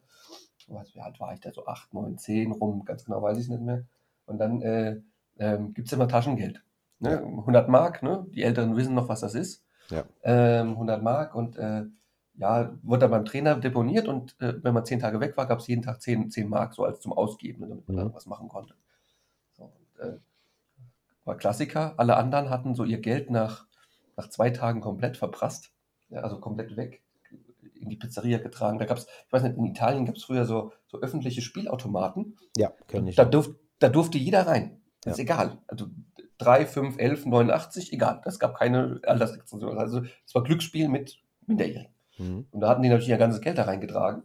Wie alt war ich da? So 8, 9, 10 rum, ganz genau weiß ich es nicht mehr. Und dann äh, ähm, gibt es immer Taschengeld. Ne? 100 Mark, ne? die Älteren wissen noch, was das ist. Ja. Ähm, 100 Mark und äh, ja, wurde dann beim Trainer deponiert und äh, wenn man zehn Tage weg war, gab es jeden Tag 10, 10 Mark so als zum Ausgeben, damit man mhm. was machen konnte. So, und, äh, war Klassiker. Alle anderen hatten so ihr Geld nach, nach zwei Tagen komplett verprasst, ja, also komplett weg in die Pizzeria getragen. Da gab es, ich weiß nicht, in Italien gab es früher so, so öffentliche Spielautomaten. Ja, kenne ich. Da, durf, da durfte jeder rein. Das ja. ist egal. Also 3, 5, 11, 89, egal. Das gab keine Altersrestriktion. Also es war Glücksspiel mit Minderjährigen. Mhm. Und da hatten die natürlich ihr ganzes Geld da reingetragen.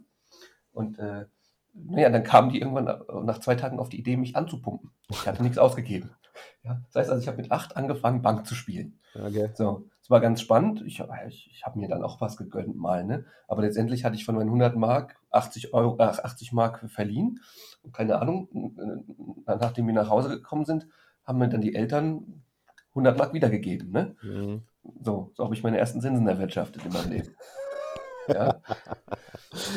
Und äh, naja, dann kamen die irgendwann nach zwei Tagen auf die Idee, mich anzupumpen. Ich hatte nichts ausgegeben. Ja, das heißt also, ich habe mit acht angefangen, Bank zu spielen. Okay. So, es war ganz spannend. Ich, ich, ich habe mir dann auch was gegönnt mal, ne? Aber letztendlich hatte ich von meinen 100 Mark 80 Euro, äh, 80 Mark verliehen. Und keine Ahnung, nachdem wir nach Hause gekommen sind, haben mir dann die Eltern 100 Mark wiedergegeben, ne? Mhm. So, so habe ich meine ersten Zinsen erwirtschaftet in meinem Leben. Ja.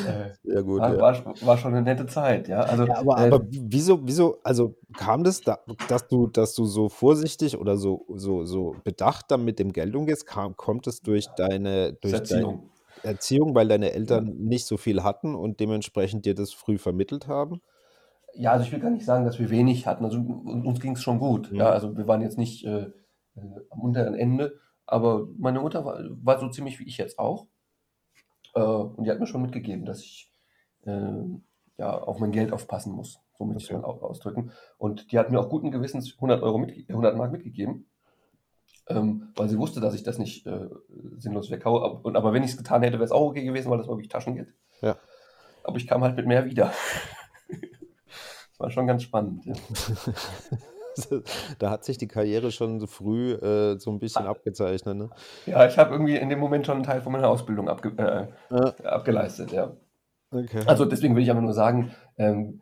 Äh, Sehr gut. War, ja. war, war, schon eine nette Zeit, ja. Also, ja, aber, äh, aber wieso, wieso, also kam das, da, dass du, dass du so vorsichtig oder so, so, so bedacht dann mit dem Geld umgehst? Kam, kommt es durch deine, durch Erziehung. Erziehung, weil deine Eltern nicht so viel hatten und dementsprechend dir das früh vermittelt haben? Ja, also ich will gar nicht sagen, dass wir wenig hatten. Also uns ging es schon gut. Ja. also wir waren jetzt nicht äh, äh, am unteren Ende, aber meine Mutter war, war so ziemlich wie ich jetzt auch. Äh, und die hat mir schon mitgegeben, dass ich äh, ja, auf mein Geld aufpassen muss. so möchte ich es mal ausdrücken. Und die hat mir auch guten Gewissens 100 Euro mit, 100 Mark mitgegeben, ähm, weil sie wusste, dass ich das nicht äh, sinnlos weghaue. Und, aber wenn ich es getan hätte, wäre es auch okay gewesen, weil das war wirklich Taschengeld. Ja. Aber ich kam halt mit mehr wieder. das war schon ganz spannend. Ja. da hat sich die Karriere schon so früh äh, so ein bisschen ah. abgezeichnet. Ne? Ja, ich habe irgendwie in dem Moment schon einen Teil von meiner Ausbildung abge äh, ja. abgeleistet, ja. Okay. Also deswegen will ich aber nur sagen, ähm,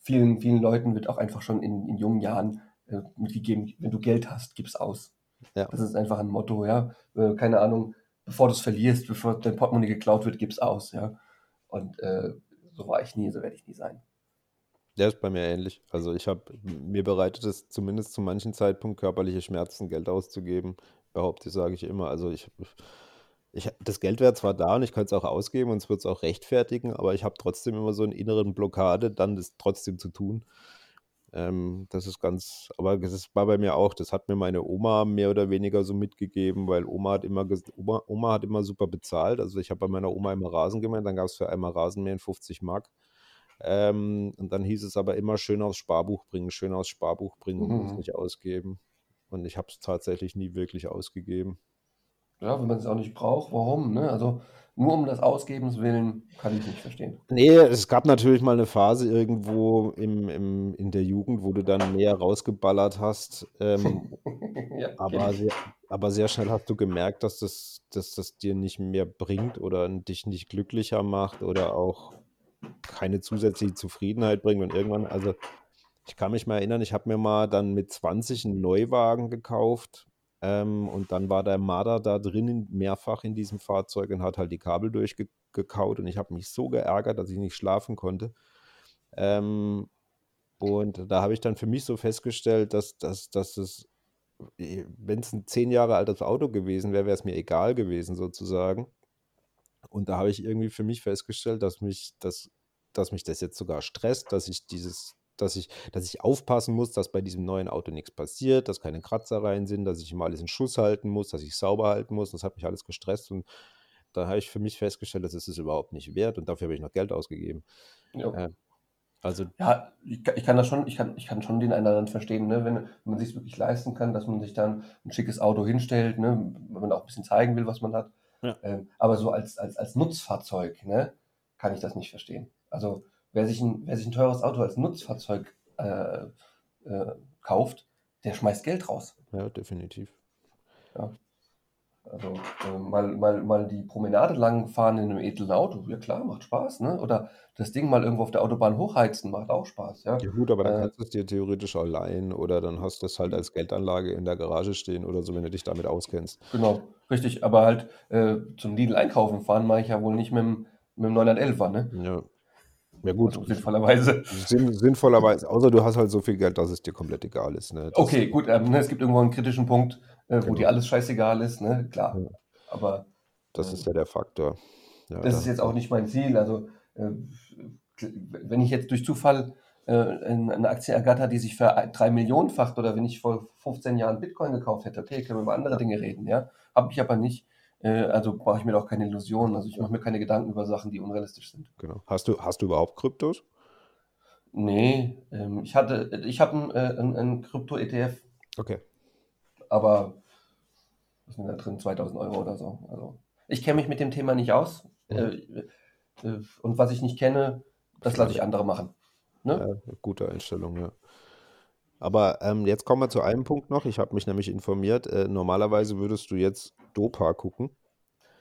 vielen, vielen Leuten wird auch einfach schon in, in jungen Jahren äh, mitgegeben, wenn du Geld hast, gib's aus. Ja. Das ist einfach ein Motto, ja. Äh, keine Ahnung, bevor du es verlierst, bevor dein Portemonnaie geklaut wird, gib's aus, ja. Und äh, so war ich nie, so werde ich nie sein. Der ist bei mir ähnlich. Also ich habe, mir bereitet es zumindest zu manchen Zeitpunkt körperliche Schmerzen, Geld auszugeben. Behaupte, sage ich immer. Also ich, ich, das Geld wäre zwar da und ich könnte es auch ausgeben und es wird es auch rechtfertigen, aber ich habe trotzdem immer so eine inneren Blockade, dann das trotzdem zu tun. Ähm, das ist ganz, aber das war bei mir auch, das hat mir meine Oma mehr oder weniger so mitgegeben, weil Oma hat immer, Oma, Oma hat immer super bezahlt. Also ich habe bei meiner Oma immer Rasen gemäht, dann gab es für einmal Rasenmähen 50 Mark. Ähm, und dann hieß es aber immer schön aufs Sparbuch bringen, schön aufs Sparbuch bringen und mhm. es nicht ausgeben. Und ich habe es tatsächlich nie wirklich ausgegeben. Ja, wenn man es auch nicht braucht, warum? Ne? Also nur um das Ausgebens willen kann ich nicht verstehen. Nee, es gab natürlich mal eine Phase irgendwo im, im, in der Jugend, wo du dann mehr rausgeballert hast. Ähm, ja, aber, sehr, aber sehr schnell hast du gemerkt, dass das, dass das dir nicht mehr bringt oder dich nicht glücklicher macht oder auch keine zusätzliche Zufriedenheit bringt. Und irgendwann, also ich kann mich mal erinnern, ich habe mir mal dann mit 20 einen Neuwagen gekauft. Ähm, und dann war der Marder da drinnen mehrfach in diesem Fahrzeug und hat halt die Kabel durchgekaut. Und ich habe mich so geärgert, dass ich nicht schlafen konnte. Ähm, und da habe ich dann für mich so festgestellt, dass, dass, dass es, wenn es ein zehn Jahre altes Auto gewesen wäre, wäre es mir egal gewesen sozusagen. Und da habe ich irgendwie für mich festgestellt, dass mich das, dass mich das jetzt sogar stresst, dass ich dieses, dass ich, dass ich aufpassen muss, dass bei diesem neuen Auto nichts passiert, dass keine Kratzer rein sind, dass ich immer alles in Schuss halten muss, dass ich sauber halten muss. Das hat mich alles gestresst und da habe ich für mich festgestellt, das ist es überhaupt nicht wert und dafür habe ich noch Geld ausgegeben. Ja. Äh, also ja, ich, ich, kann das schon, ich kann, ich kann schon den einen oder anderen verstehen, ne? wenn, wenn man sich wirklich leisten kann, dass man sich dann ein schickes Auto hinstellt, ne? wenn man auch ein bisschen zeigen will, was man hat. Ja. Ähm, aber so als, als, als Nutzfahrzeug ne, kann ich das nicht verstehen. Also wer sich ein, wer sich ein teures Auto als Nutzfahrzeug äh, äh, kauft, der schmeißt Geld raus. Ja, definitiv. Ja. Also äh, mal, mal, mal die Promenade lang fahren in einem edlen Auto, ja klar, macht Spaß, ne? Oder das Ding mal irgendwo auf der Autobahn hochheizen, macht auch Spaß, ja. Ja gut, aber dann äh, kannst du es dir theoretisch auch leihen oder dann hast du es halt als Geldanlage in der Garage stehen oder so, wenn du dich damit auskennst. Genau, richtig. Aber halt äh, zum Lidl einkaufen fahren mache ich ja wohl nicht mit dem, mit dem 911er, ne? Ja. Ja gut, also sinnvollerweise. Sinn, sinnvollerweise, außer du hast halt so viel Geld, dass es dir komplett egal ist. Ne? okay, gut, ähm, ne, es gibt irgendwo einen kritischen Punkt, äh, wo genau. dir alles scheißegal ist, ne? Klar. Ja. Aber das äh, ist ja der Faktor. Ja, das ist jetzt auch nicht mein Ziel. Also äh, wenn ich jetzt durch Zufall äh, eine Aktie ergatter, die sich für drei Millionen facht, oder wenn ich vor 15 Jahren Bitcoin gekauft hätte, okay, können wir über andere Dinge reden, ja. Habe ich aber nicht. Äh, also brauche ich mir doch keine Illusionen. Also ich mache mir keine Gedanken über Sachen, die unrealistisch sind. Genau. Hast du, hast du überhaupt Kryptos? Nee, ähm, ich hatte, ich habe einen, äh, Krypto-ETF. Okay. Aber was sind da drin? 2000 Euro oder so. Also ich kenne mich mit dem Thema nicht aus. Mhm. Äh, äh, und was ich nicht kenne, das lasse ich andere machen. Ne? Ja, gute Einstellung, ja. Aber ähm, jetzt kommen wir zu einem Punkt noch. Ich habe mich nämlich informiert. Äh, normalerweise würdest du jetzt Dopa gucken.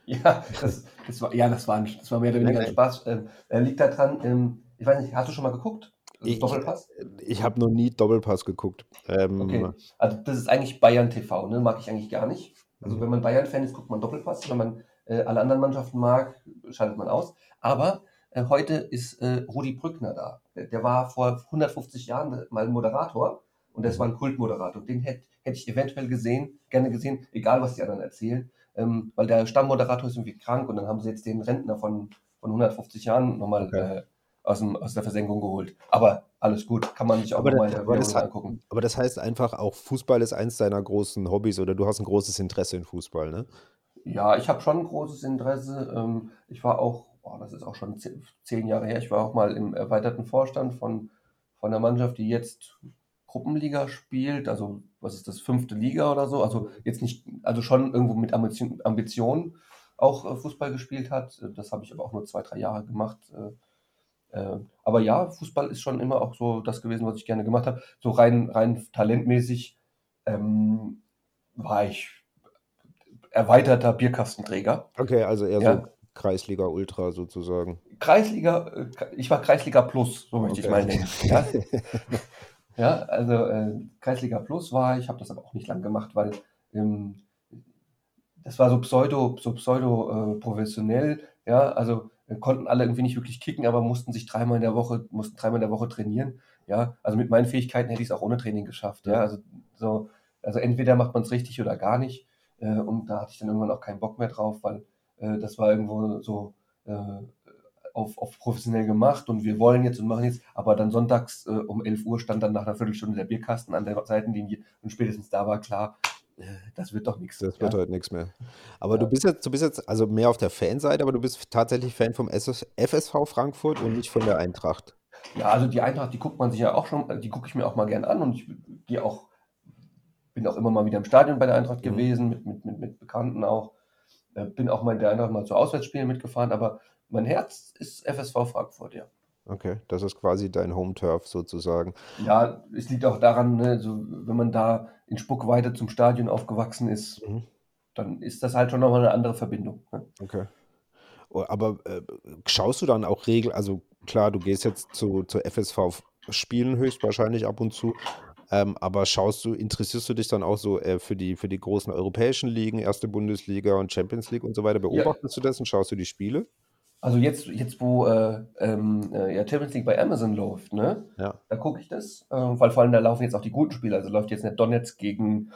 Ja, das, das war, ja, das war, ein, das war mehr oder weniger ein Spaß. Ähm, liegt daran, ähm, ich weiß nicht, hast du schon mal geguckt? Ich, Doppelpass? Ich habe noch nie Doppelpass geguckt. Ähm, okay. Also das ist eigentlich Bayern TV, ne? Mag ich eigentlich gar nicht. Also mhm. wenn man Bayern-Fan ist, guckt man Doppelpass. Wenn man äh, alle anderen Mannschaften mag, schaltet man aus. Aber äh, heute ist äh, Rudi Brückner da. Der, der, war vor 150 Jahren mal Moderator und das war ein Kultmoderator. Den hätte hätt ich eventuell gesehen, gerne gesehen, egal was die anderen erzählen, ähm, weil der Stammmoderator ist irgendwie krank und dann haben sie jetzt den Rentner von, von 150 Jahren nochmal okay. äh, aus, dem, aus der Versenkung geholt. Aber alles gut, kann man sich auch nochmal aber das, angucken. Aber das heißt einfach auch, Fußball ist eins deiner großen Hobbys oder du hast ein großes Interesse in Fußball, ne? Ja, ich habe schon ein großes Interesse. Ähm, ich war auch, oh, das ist auch schon zehn Jahre her, ich war auch mal im erweiterten Vorstand von von der Mannschaft, die jetzt Gruppenliga spielt, also was ist das, fünfte Liga oder so, also jetzt nicht, also schon irgendwo mit Ambition, Ambition auch äh, Fußball gespielt hat. Das habe ich aber auch nur zwei, drei Jahre gemacht. Äh, äh, aber ja, Fußball ist schon immer auch so das gewesen, was ich gerne gemacht habe. So rein, rein talentmäßig ähm, war ich erweiterter Bierkastenträger. Okay, also eher ja. so Kreisliga Ultra sozusagen. Kreisliga, äh, ich war Kreisliga Plus, so möchte okay. ich mal nennen. Ja, ja also äh, Kreisliga Plus war ich, habe das aber auch nicht lang gemacht, weil ähm, das war so pseudo, so pseudo äh, professionell. Ja, also äh, konnten alle irgendwie nicht wirklich kicken, aber mussten sich dreimal in der Woche, mussten dreimal in der Woche trainieren. Ja, also mit meinen Fähigkeiten hätte ich es auch ohne Training geschafft. Ja, also so, also entweder macht man es richtig oder gar nicht. Äh, und da hatte ich dann irgendwann auch keinen Bock mehr drauf, weil äh, das war irgendwo so äh, auf, auf professionell gemacht und wir wollen jetzt und machen jetzt, aber dann sonntags äh, um 11 Uhr stand dann nach einer Viertelstunde der Bierkasten an der Seitenlinie und spätestens da war klar, äh, das wird doch nichts. Das wird ja? heute nichts mehr. Aber ja. du bist jetzt, du bist jetzt also mehr auf der Fanseite, aber du bist tatsächlich Fan vom FSV Frankfurt und nicht von der Eintracht. Ja, also die Eintracht, die guckt man sich ja auch schon, die gucke ich mir auch mal gern an und ich gehe auch, bin auch immer mal wieder im Stadion bei der Eintracht mhm. gewesen, mit, mit, mit, mit Bekannten auch. Äh, bin auch mal der Eintracht mal zu Auswärtsspielen mitgefahren, aber mein Herz ist FSV Frankfurt, ja. Okay, das ist quasi dein Home-Turf sozusagen. Ja, es liegt auch daran, ne, so, wenn man da in Spuckweite zum Stadion aufgewachsen ist, mhm. dann ist das halt schon nochmal eine andere Verbindung. Ne? Okay. Oh, aber äh, schaust du dann auch Regel, also klar, du gehst jetzt zu, zu FSV spielen höchstwahrscheinlich ab und zu, ähm, aber schaust du, interessierst du dich dann auch so äh, für, die, für die großen europäischen Ligen, erste Bundesliga und Champions League und so weiter? Beobachtest ja. du das und schaust du die Spiele? Also jetzt, jetzt wo äh, ähm, äh, ja, Champions League bei Amazon läuft, ne? Ja. Da gucke ich das, äh, weil vor allem da laufen jetzt auch die guten Spiele. Also läuft jetzt nicht Donetsk gegen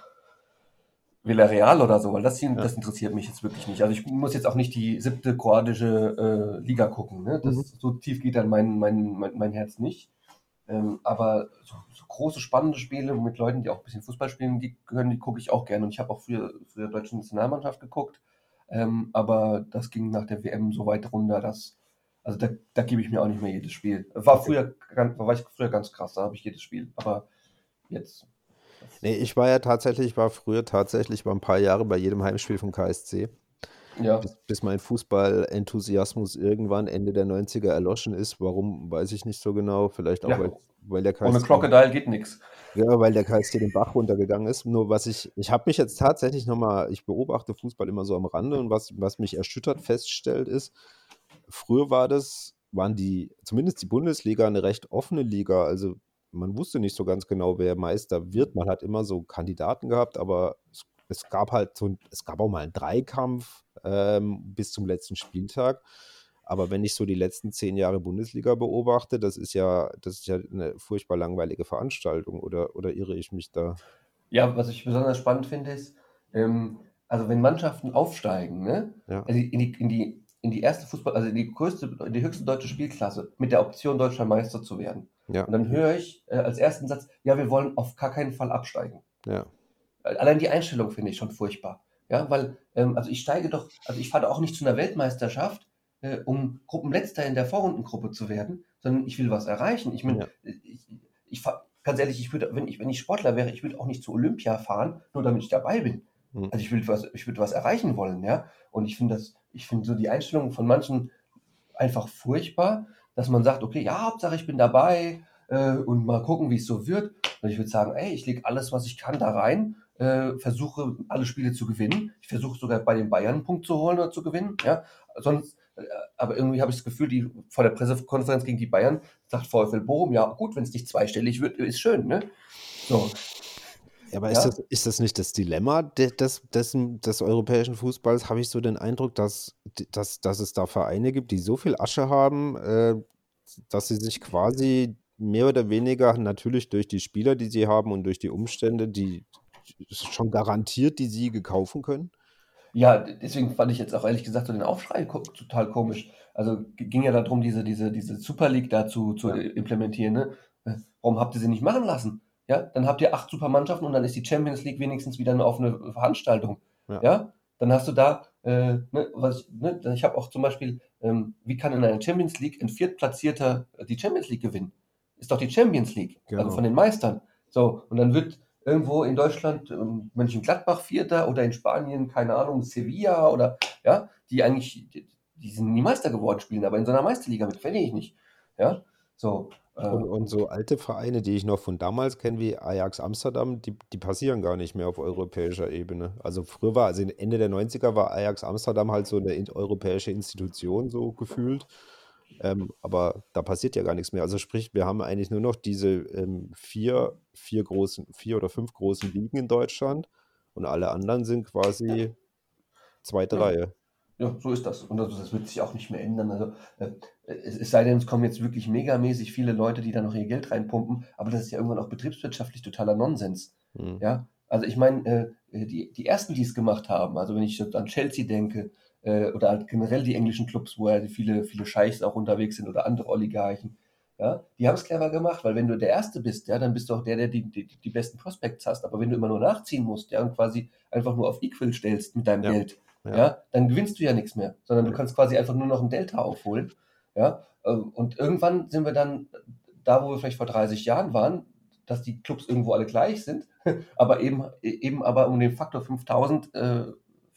Villarreal oder so, weil das, hier, ja. das interessiert mich jetzt wirklich nicht. Also ich muss jetzt auch nicht die siebte kroatische äh, Liga gucken. Ne? Das, mhm. So tief geht dann mein, mein, mein, mein Herz nicht. Ähm, aber so, so, große, spannende Spiele mit Leuten, die auch ein bisschen Fußball spielen, die können, die gucke ich auch gerne. Und ich habe auch früher, früher deutsche Nationalmannschaft geguckt. Ähm, aber das ging nach der WM so weit runter, dass, also da, da gebe ich mir auch nicht mehr jedes Spiel. War früher, war ich früher ganz krass, da habe ich jedes Spiel. Aber jetzt. Nee, ich war ja tatsächlich, ich war früher tatsächlich war ein paar Jahre bei jedem Heimspiel vom KSC. Ja. Bis, bis mein Fußball-Enthusiasmus irgendwann Ende der 90er erloschen ist. Warum, weiß ich nicht so genau. Vielleicht auch, ja. weil, weil der KSC. Ohne Crocodile geht nichts. Ja, weil der KSC den Bach runtergegangen ist. Nur was ich, ich habe mich jetzt tatsächlich nochmal, ich beobachte Fußball immer so am Rande und was, was mich erschüttert feststellt ist, früher war das, waren die, zumindest die Bundesliga eine recht offene Liga. Also man wusste nicht so ganz genau, wer Meister wird. Man hat immer so Kandidaten gehabt, aber es, es gab halt so, es gab auch mal einen Dreikampf ähm, bis zum letzten Spieltag. Aber wenn ich so die letzten zehn Jahre Bundesliga beobachte, das ist ja, das ist ja eine furchtbar langweilige Veranstaltung, oder, oder irre ich mich da? Ja, was ich besonders spannend finde, ist, ähm, also wenn Mannschaften aufsteigen, ne? Ja. Also in, die, in, die, in die erste Fußball, also in die größte, in die höchste deutsche Spielklasse mit der Option, deutscher Meister zu werden. Ja. Und dann höre ich äh, als ersten Satz, ja, wir wollen auf gar keinen Fall absteigen. Ja. Allein die Einstellung finde ich schon furchtbar. Ja, weil, ähm, also ich steige doch, also ich fahre auch nicht zu einer Weltmeisterschaft, äh, um Gruppenletzter in der Vorrundengruppe zu werden, sondern ich will was erreichen. Ich meine, ja. ich, ich fahr, ganz ehrlich, ich würde, wenn ich, wenn ich Sportler wäre, ich würde auch nicht zu Olympia fahren, nur damit ich dabei bin. Mhm. Also ich will was, ich würde was erreichen wollen, ja. Und ich finde das, ich finde so die Einstellung von manchen einfach furchtbar, dass man sagt, okay, ja, Hauptsache ich bin dabei äh, und mal gucken, wie es so wird. Und ich würde sagen, ey, ich lege alles, was ich kann, da rein äh, versuche alle Spiele zu gewinnen. Ich versuche sogar bei den Bayern einen Punkt zu holen oder zu gewinnen. Ja, sonst, äh, aber irgendwie habe ich das Gefühl, die vor der Pressekonferenz gegen die Bayern sagt VfL Bochum, ja gut, wenn es nicht zweistellig wird, ist schön, ne? So. Ja, aber ja? Ist, das, ist das nicht das Dilemma des, des, des europäischen Fußballs? Habe ich so den Eindruck, dass, dass, dass es da Vereine gibt, die so viel Asche haben, äh, dass sie sich quasi mehr oder weniger natürlich durch die Spieler, die sie haben und durch die Umstände, die schon garantiert die Siege kaufen können? Ja, deswegen fand ich jetzt auch ehrlich gesagt so den Aufschrei total komisch. Also ging ja darum, diese, diese, diese Super League dazu zu ja. implementieren. Ne? Äh, warum habt ihr sie nicht machen lassen? Ja, dann habt ihr acht Supermannschaften und dann ist die Champions League wenigstens wieder eine offene Veranstaltung. Ja, ja? dann hast du da, äh, ne, was ich, ne, ich habe auch zum Beispiel, ähm, wie kann in einer Champions League ein Viertplatzierter die Champions League gewinnen? ist doch die Champions League, also Genau. von den Meistern. So, und dann wird irgendwo in Deutschland ähm, Mönchengladbach Vierter oder in Spanien, keine Ahnung, Sevilla oder, ja, die eigentlich, die, die sind nie Meister geworden, spielen aber in so einer Meisterliga mit, verstehe ich nicht. Ja, so. Äh, Und, und so alte Vereine, die ich noch von damals kenne, wie Ajax Amsterdam, die, die passieren gar nicht mehr auf europäischer Ebene. Also früher war, also Ende der 90er war Ajax Amsterdam halt so eine in, europäische Institution so gefühlt. Ähm, aber da passiert ja gar nichts mehr. Also sprich, wir haben eigentlich nur noch diese ähm, vier, vier großen, vier oder fünf großen Ligen in Deutschland und alle anderen sind quasi zweite Ja. Reihe. Ja, so ist das. Und das, das wird sich auch nicht mehr ändern. Also, äh, es, es sei denn, es kommen jetzt wirklich megamäßig viele Leute, die da noch ihr Geld reinpumpen, aber das ist ja irgendwann auch betriebswirtschaftlich totaler Nonsens. Hm. Ja, also ich meine, äh, die, die ersten, die es gemacht haben, also wenn ich an Chelsea denke, äh, oder halt generell die englischen Clubs, wo ja viele, viele Scheichs auch unterwegs sind oder andere Oligarchen, ja, die haben es clever gemacht, weil wenn du der Erste bist, ja, dann bist du auch der, der die, die, die besten Prospects hast. Aber wenn du immer nur nachziehen musst, ja, und quasi einfach nur auf Equal stellst mit deinem Ja. Geld, Ja. ja. dann gewinnst du ja nichts mehr, sondern du kannst quasi einfach nur noch ein Delta aufholen. Ja, Ähm, und irgendwann sind wir dann da, wo wir vielleicht vor 30 Jahren waren, dass die Clubs irgendwo alle gleich sind, aber eben, eben aber um den Faktor 5000 äh,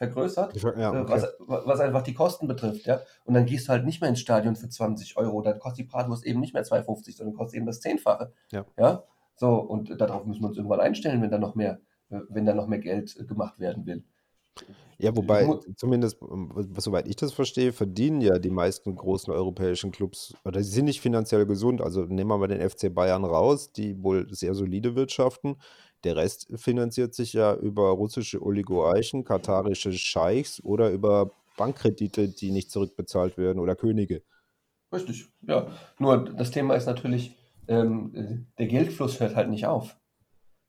vergrößert, Ja, äh, okay. was, was einfach die Kosten betrifft. Ja? Und dann gehst du halt nicht mehr ins Stadion für 20 Euro, dann kostet die Bratwurst eben nicht mehr 2,50, sondern kostet eben das Zehnfache. Ja. Ja, so, und darauf müssen wir uns irgendwann einstellen, wenn da noch mehr, äh, wenn da noch mehr Geld äh, gemacht werden will. Ja, wobei, zumindest, ähm, soweit ich das verstehe, verdienen ja die meisten großen europäischen Clubs, oder sie sind nicht finanziell gesund. Also nehmen wir mal den FC Bayern raus, die wohl sehr solide wirtschaften. Der Rest finanziert sich ja über russische Oligarchen, katarische Scheichs oder über Bankkredite, die nicht zurückbezahlt werden oder Könige. Richtig, ja. Nur das Thema ist natürlich, ähm, äh, der Geldfluss hört halt nicht auf.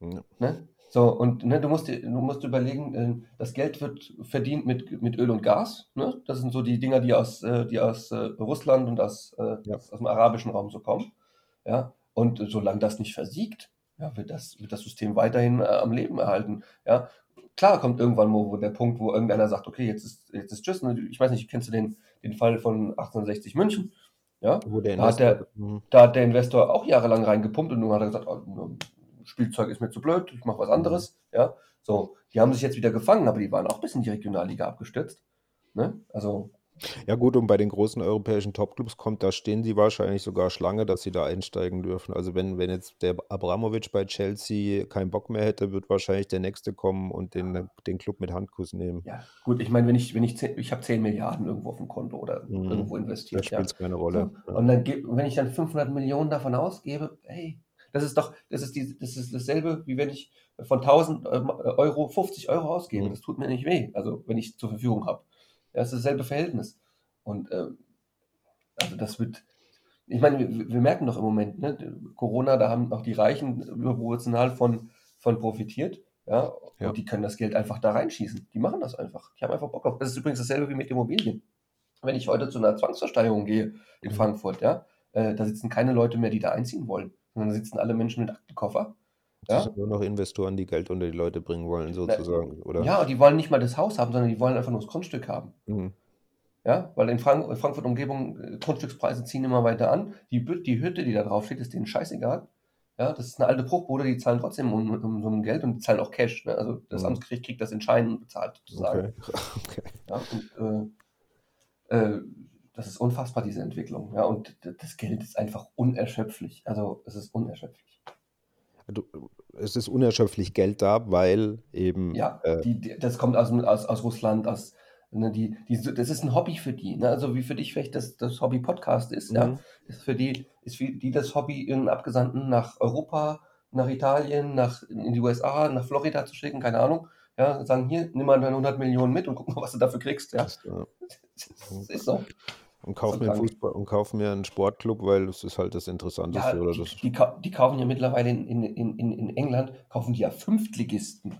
Ja. Ne? So, und ne, du musst du musst überlegen, äh, das Geld wird verdient mit, mit Öl und Gas. Ne? Das sind so die Dinger, die aus, äh, die aus äh, Russland und aus, äh, Ja. aus, aus dem arabischen Raum so kommen. Ja? Und solange das nicht versiegt, ja, wird, das, wird das System weiterhin äh, am Leben erhalten. Ja? Klar kommt irgendwann wo, wo der Punkt, wo irgendeiner sagt, okay, jetzt ist, jetzt ist Tschüss. Ne? Ich weiß nicht, kennst du den, den Fall von 1860 München? Ja? Da hat der- Investor, Mhm. Da hat der Investor auch jahrelang reingepumpt und nun hat er gesagt, oh, Spielzeug ist mir zu blöd, ich mache was anderes. Ja, so, die haben sich jetzt wieder gefangen, aber die waren auch bis in die Regionalliga abgestürzt. Ne? Also, Ja gut, und bei den großen europäischen Topclubs kommt, da stehen sie wahrscheinlich sogar Schlange, dass sie da einsteigen dürfen. Also wenn, wenn jetzt der Abramovic bei Chelsea keinen Bock mehr hätte, wird wahrscheinlich der Nächste kommen und den, den Club mit Handkuss nehmen. ja, gut, ich meine, wenn ich, wenn ich, ich habe 10 Milliarden irgendwo auf dem Konto oder Mhm. irgendwo investiert, ja. spielt es keine Rolle. So, und dann wenn ich dann 500 Millionen davon ausgebe, hey, das ist doch, das ist, die, das ist dasselbe, wie wenn ich von 1000 Euro 50 Euro ausgebe. Mhm. Das tut mir nicht weh, also wenn ich es zur Verfügung habe. Ja, es ist dasselbe Verhältnis. Und ähm, also das wird, ich meine, wir, wir merken doch im Moment, ne, Corona, da haben auch die Reichen überproportional von, von profitiert. Ja, und Ja. die können das Geld einfach da reinschießen. Die machen das einfach. Die haben einfach Bock auf. Das ist übrigens dasselbe wie mit Immobilien. Wenn ich heute zu einer Zwangsversteigerung gehe in Mhm. Frankfurt, ja, äh, da sitzen keine Leute mehr, die da einziehen wollen, sondern da sitzen alle Menschen mit Aktenkoffer. Das Ja? sind nur noch Investoren, die Geld unter die Leute bringen wollen, sozusagen. Oder? Ja, die wollen nicht mal das Haus haben, sondern die wollen einfach nur das Grundstück haben. Mhm. Ja, weil in Frank in Frankfurt Umgebung äh, Grundstückspreise ziehen immer weiter an. Die, die Hütte, die da drauf steht, ist denen scheißegal. Ja, das ist eine alte Bruchbude, die zahlen trotzdem um, um so ein Geld und die zahlen auch Cash. Ne? Also das Mhm. Amtsgericht kriegt das in Scheinen bezahlt, sozusagen. Okay. okay. Ja, und, äh, äh, das ist unfassbar, diese Entwicklung. Ja, und das Geld ist einfach unerschöpflich. Also es ist unerschöpflich. Es ist unerschöpflich Geld da, weil eben Ja, äh, die, die, das kommt aus, aus, aus Russland, aus, ne, die, die, das ist ein Hobby für die. Ne? Also wie für dich vielleicht das, das Hobby Podcast ist, ja, Mhm. ist für die, ist für die das Hobby, ihren Abgesandten nach Europa, nach Italien, nach in die USA, nach Florida zu schicken, keine Ahnung. Ja, sagen, hier, nimm mal deine 100 Millionen mit und guck mal, was du dafür kriegst. Ja, das, das ist so. Und kauf So mir. Fußball und kauf mir einen Sportclub, weil das ist halt das Interessanteste Ja, oder die, das. die, die kaufen ja mittlerweile in, in, in, in in England, kaufen die ja Fünftligisten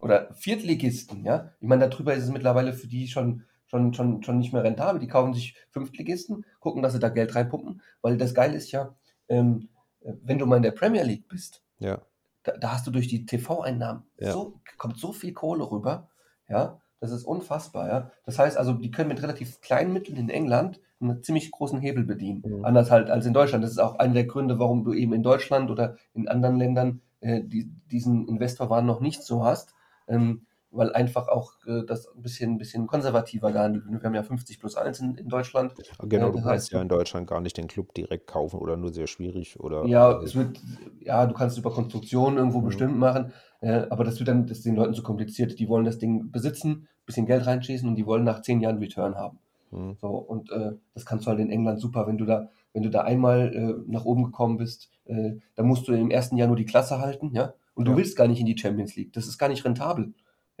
oder Viertligisten, ja. Ich meine, darüber ist es mittlerweile für die schon, schon, schon, schon nicht mehr rentabel. Die kaufen sich Fünftligisten, gucken, dass sie da Geld reinpumpen, weil das Geile ist ja, ähm, wenn du mal in der Premier League bist, Ja, da, da hast du durch die TV-Einnahmen Ja. so, kommt so viel Kohle rüber, ja. Das ist unfassbar, ja. Das heißt also, die können mit relativ kleinen Mitteln in England einen ziemlich großen Hebel bedienen. Mhm. Anders halt als in Deutschland. Das ist auch einer der Gründe, warum du eben in Deutschland oder in anderen Ländern äh, die, diesen Investorwahn noch nicht so hast. Ähm, weil einfach auch äh, das ein bisschen, ein bisschen konservativer gehandelt wird. Wir haben ja 50 plus 1 in, in Deutschland. Genau, äh, du kannst ja in Deutschland gar nicht den Club direkt kaufen oder nur sehr schwierig. Oder, ja, es wird, ja, du kannst es über Konstruktionen irgendwo mhm. bestimmt machen, äh, aber das wird dann das den Leuten zu kompliziert. Die wollen das Ding besitzen, ein bisschen Geld reinschießen und die wollen nach zehn Jahren Return haben. Mhm. So, und äh, das kannst du halt in England super, wenn du da, wenn du da einmal äh, nach oben gekommen bist, äh, dann musst du im ersten Jahr nur die Klasse halten, ja, und du willst gar nicht in die Champions League. Das ist gar nicht rentabel.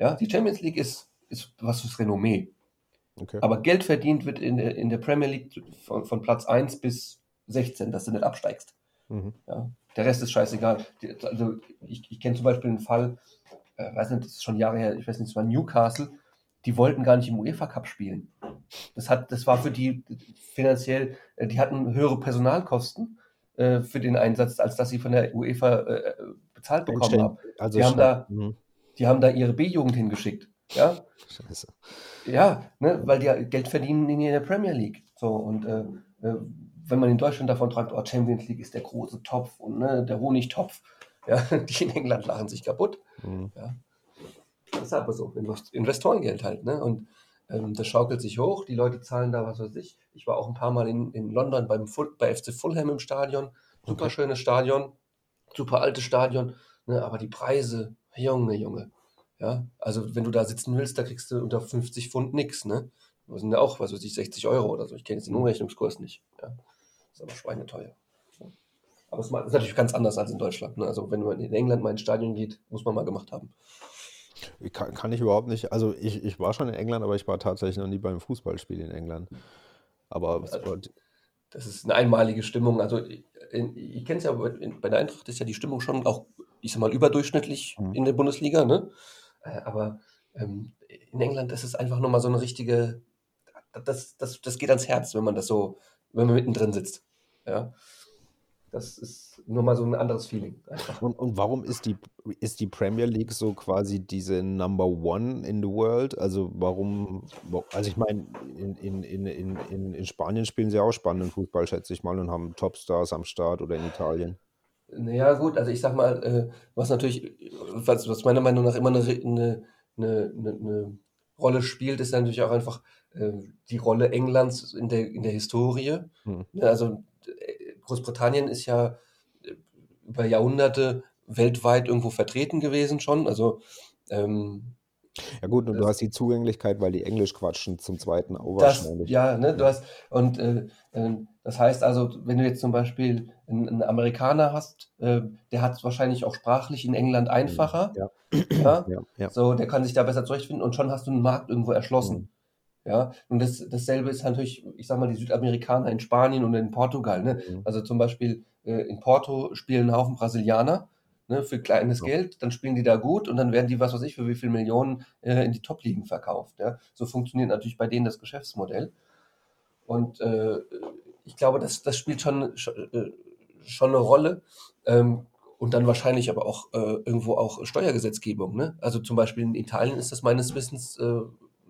Ja, die Champions League ist, ist was fürs Renommee. Okay. Aber Geld verdient wird in der, in der Premier League von, von Platz 1 bis 16, dass du nicht absteigst. Mhm. Ja, der Rest ist scheißegal. Also ich, ich kenne zum Beispiel einen Fall, äh, weiß nicht, das ist schon Jahre her, ich weiß nicht, es war Newcastle, die wollten gar nicht im UEFA Cup spielen. Das, hat, das war für die finanziell, äh, die hatten höhere Personalkosten äh, für den Einsatz, als dass sie von der UEFA äh, bezahlt bekommen haben. Also die haben da, mhm. Die haben da ihre B-Jugend hingeschickt. Ja? Scheiße. Ja, ne, weil die Geld verdienen in der Premier League. So, und äh, äh, wenn man in Deutschland davon träumt, oh, Champions League ist der große Topf und ne, der Honigtopf, ja, die in England lachen sich kaputt. Mhm. Ja. Das ist aber so, Investorengeld halt, ne? Und ähm, das schaukelt sich hoch, die Leute zahlen da, was weiß ich. Ich war auch ein paar Mal in, in London beim Full, bei FC Fulham im Stadion. Super okay. schönes Stadion, super altes Stadion, ne? aber die Preise, Junge, Junge. Ja, also wenn du da sitzen willst, da kriegst du unter 50 Pfund nichts, ne? Das sind ja auch, was weiß ich, 60 Euro oder so. Ich kenne jetzt den Umrechnungskurs nicht. Ja. Das ist aber schweineteuer. Aber es ist natürlich ganz anders als in Deutschland. Ne? Also wenn man in England mal ins Stadion geht, muss man mal gemacht haben. Kann, kann, ich überhaupt nicht. Also ich, ich war schon in England, aber ich war tatsächlich noch nie beim Fußballspiel in England. Aber also, das ist eine einmalige Stimmung. Also ich, ich kenne es ja, bei der Eintracht ist ja die Stimmung schon auch ich sag mal, überdurchschnittlich mhm. in der Bundesliga, ne? Äh, aber ähm, in England ist es einfach nochmal so eine richtige, das, das, das geht ans Herz, wenn man das so, wenn man mittendrin sitzt. Ja. Das ist nur mal so ein anderes Feeling. Und, und, warum ist die, ist die Premier League so quasi diese Number One in the World? Also warum, also ich meine, in, in, in, in, in Spanien spielen sie auch spannenden Fußball, schätze ich mal, und haben Topstars am Start oder in Italien. Naja, gut, also ich sag mal, äh, was natürlich, was, was meiner Meinung nach immer eine, eine, eine, eine Rolle spielt, ist natürlich auch einfach äh, die Rolle Englands in der, in der Historie. Hm. Ne, also äh, Großbritannien ist ja äh, über Jahrhunderte weltweit irgendwo vertreten gewesen schon. Also ähm, ja gut, und du hast die Zugänglichkeit, weil die Englisch quatschen zum zweiten auch das, Ja, ne, du hast, und äh, äh, das heißt also, wenn du jetzt zum Beispiel einen, einen Amerikaner hast, äh, der hat es wahrscheinlich auch sprachlich in England einfacher. Ja. Ja? ja. ja, So, der kann sich da besser zurechtfinden und schon hast du einen Markt irgendwo erschlossen. Mhm. Ja, und das, dasselbe ist natürlich, ich sag mal, die Südamerikaner in Spanien und in Portugal. Ne? Mhm. Also zum Beispiel äh, in Porto spielen ein Haufen Brasilianer ne, für kleines ja. Geld, dann spielen die da gut und dann werden die, was weiß ich, für wie viele Millionen äh, in die Top-Ligen verkauft. Ja? So funktioniert natürlich bei denen das Geschäftsmodell. Und äh, ich glaube, das, das spielt schon, schon, äh, schon eine Rolle. Ähm, und dann wahrscheinlich aber auch äh, irgendwo auch Steuergesetzgebung. Ne? Also zum Beispiel in Italien ist das meines Wissens äh,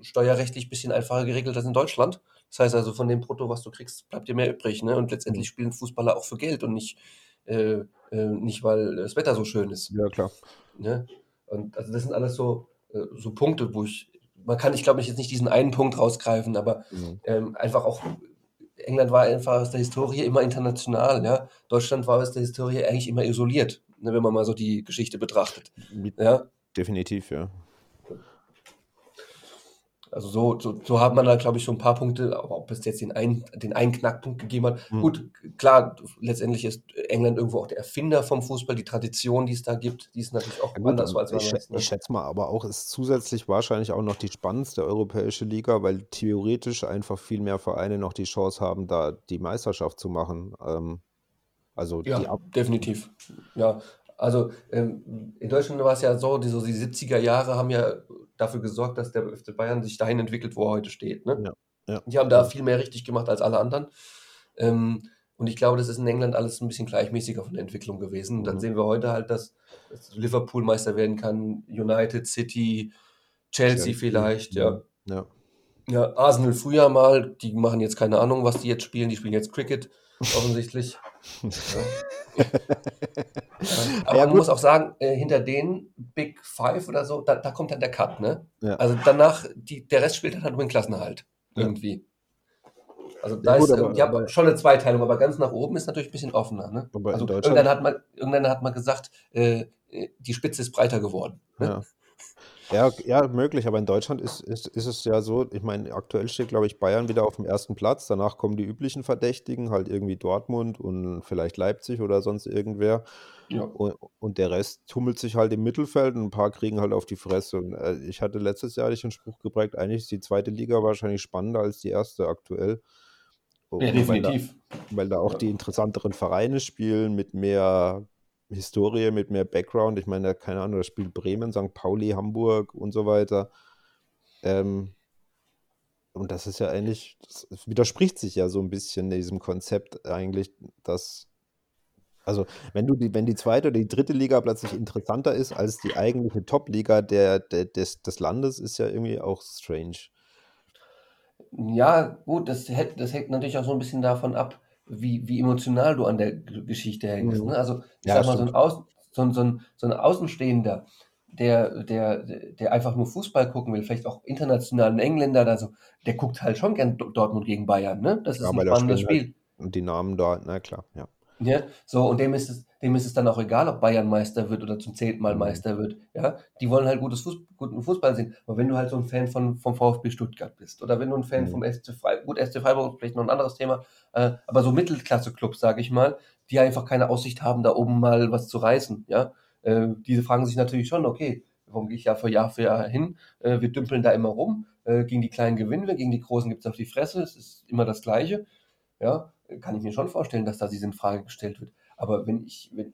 steuerrechtlich ein bisschen einfacher geregelt als in Deutschland. Das heißt also, von dem Brutto, was du kriegst, bleibt dir mehr übrig. Ne? Und letztendlich mhm. spielen Fußballer auch für Geld und nicht äh, äh, nicht weil das Wetter so schön ist. Ja, klar. Ne? Und also das sind alles so, äh, so Punkte, wo ich, man kann, ich glaube, ich jetzt nicht diesen einen Punkt rausgreifen, aber mhm. ähm, einfach auch, England war einfach aus der Historie immer international, ja. Deutschland war aus der Historie eigentlich immer isoliert, ne, wenn man mal so die Geschichte betrachtet. Ja? Definitiv, ja. Also so, so, so hat man da, glaube ich, so ein paar Punkte, aber ob es jetzt den einen, den einen Knackpunkt gegeben hat. Mhm. Gut, klar, letztendlich ist England irgendwo auch der Erfinder vom Fußball, die Tradition, die es da gibt, die ist natürlich auch ja, anders als ich, weiß, ne? ich schätze mal, aber auch ist zusätzlich wahrscheinlich auch noch die spannendste europäische Liga, weil theoretisch einfach viel mehr Vereine noch die Chance haben, da die Meisterschaft zu machen. Ähm, also ja, definitiv. Ja, also ähm, in Deutschland war es ja so, die, so die 70er Jahre haben ja dafür gesorgt, dass der FC Bayern sich dahin entwickelt, wo er heute steht. Ne? Ja, ja. Die haben da viel mehr richtig gemacht als alle anderen. Ähm, und ich glaube, das ist in England alles ein bisschen gleichmäßiger von der Entwicklung gewesen. Und dann mhm. sehen wir heute halt, dass, dass, Liverpool Meister werden kann, United, City, Chelsea, Chelsea vielleicht, ja. ja. Ja, Arsenal früher mal, die machen jetzt keine Ahnung, was die jetzt spielen. Die spielen jetzt Cricket, offensichtlich. Ja. Aber ja, man muss auch sagen, äh, hinter den Big Five oder so, da, da kommt dann der Cut, ne? Ja. Also danach, die, der Rest spielt dann halt nur in Klassenerhalt. Irgendwie. Also da gut, ist, aber, die haben schon eine Zweiteilung, aber ganz nach oben ist natürlich ein bisschen offener. Ne? Also irgendwann hat man, irgendwann hat man gesagt, äh, die Spitze ist breiter geworden. Ne? Ja. Ja, ja, möglich, aber in Deutschland ist, ist, ist es ja so, ich meine, aktuell steht, glaube ich, Bayern wieder auf dem ersten Platz. Danach kommen die üblichen Verdächtigen, halt irgendwie Dortmund und vielleicht Leipzig oder sonst irgendwer. Ja. Und, und der Rest tummelt sich halt im Mittelfeld und ein paar kriegen halt auf die Fresse. Und äh, ich hatte letztes Jahr den Spruch geprägt, eigentlich ist die zweite Liga wahrscheinlich spannender als die erste aktuell. Ja, definitiv. Weil da, weil da auch ja. die interessanteren Vereine spielen mit mehr Historie, mit mehr Background. Ich meine, keine Ahnung, da spielt Bremen, St. Pauli, Hamburg und so weiter. Ähm, und das ist ja eigentlich, das widerspricht sich ja so ein bisschen diesem Konzept eigentlich, dass, also wenn du die, wenn die zweite oder die dritte Liga plötzlich interessanter ist als die eigentliche Top-Liga der, der, des, des Landes, ist ja irgendwie auch strange. Ja, gut, das, hält, das hängt natürlich auch so ein bisschen davon ab, wie, wie emotional du an der Geschichte hängst. Mhm. Ne? Also, ich ja, sag mal, so ein, Außen, so, ein, so, ein, so ein Außenstehender, der, der, der einfach nur Fußball gucken will, vielleicht auch internationalen Engländer, also, der guckt halt schon gern Dortmund gegen Bayern. Ne? Das ist ja, ein spannendes Spiel. Halt, und die Namen da, na klar, ja. Ja, so, und dem ist es, dem ist es dann auch egal, ob Bayern Meister wird oder zum zehnten Mal mhm. Meister wird. Ja, die wollen halt gutes Fuß, guten Fußball sehen. Aber wenn du halt so ein Fan von, vom VfB Stuttgart bist oder wenn du ein Fan mhm. vom SC Freiburg, gut, SC Freiburg ist vielleicht noch ein anderes Thema, äh, aber so Mittelklasse-Clubs, sage ich mal, die einfach keine Aussicht haben, da oben mal was zu reißen. Ja, äh, diese fragen sich natürlich schon, okay, warum gehe ich Jahr für Jahr für Jahr hin? Äh, wir dümpeln da immer rum. Äh, gegen die Kleinen gewinnen wir, gegen die Großen gibt es auf die Fresse. Es ist immer das Gleiche. Ja, kann ich mir schon vorstellen, dass da diese in Frage gestellt wird. Aber wenn ich, wenn,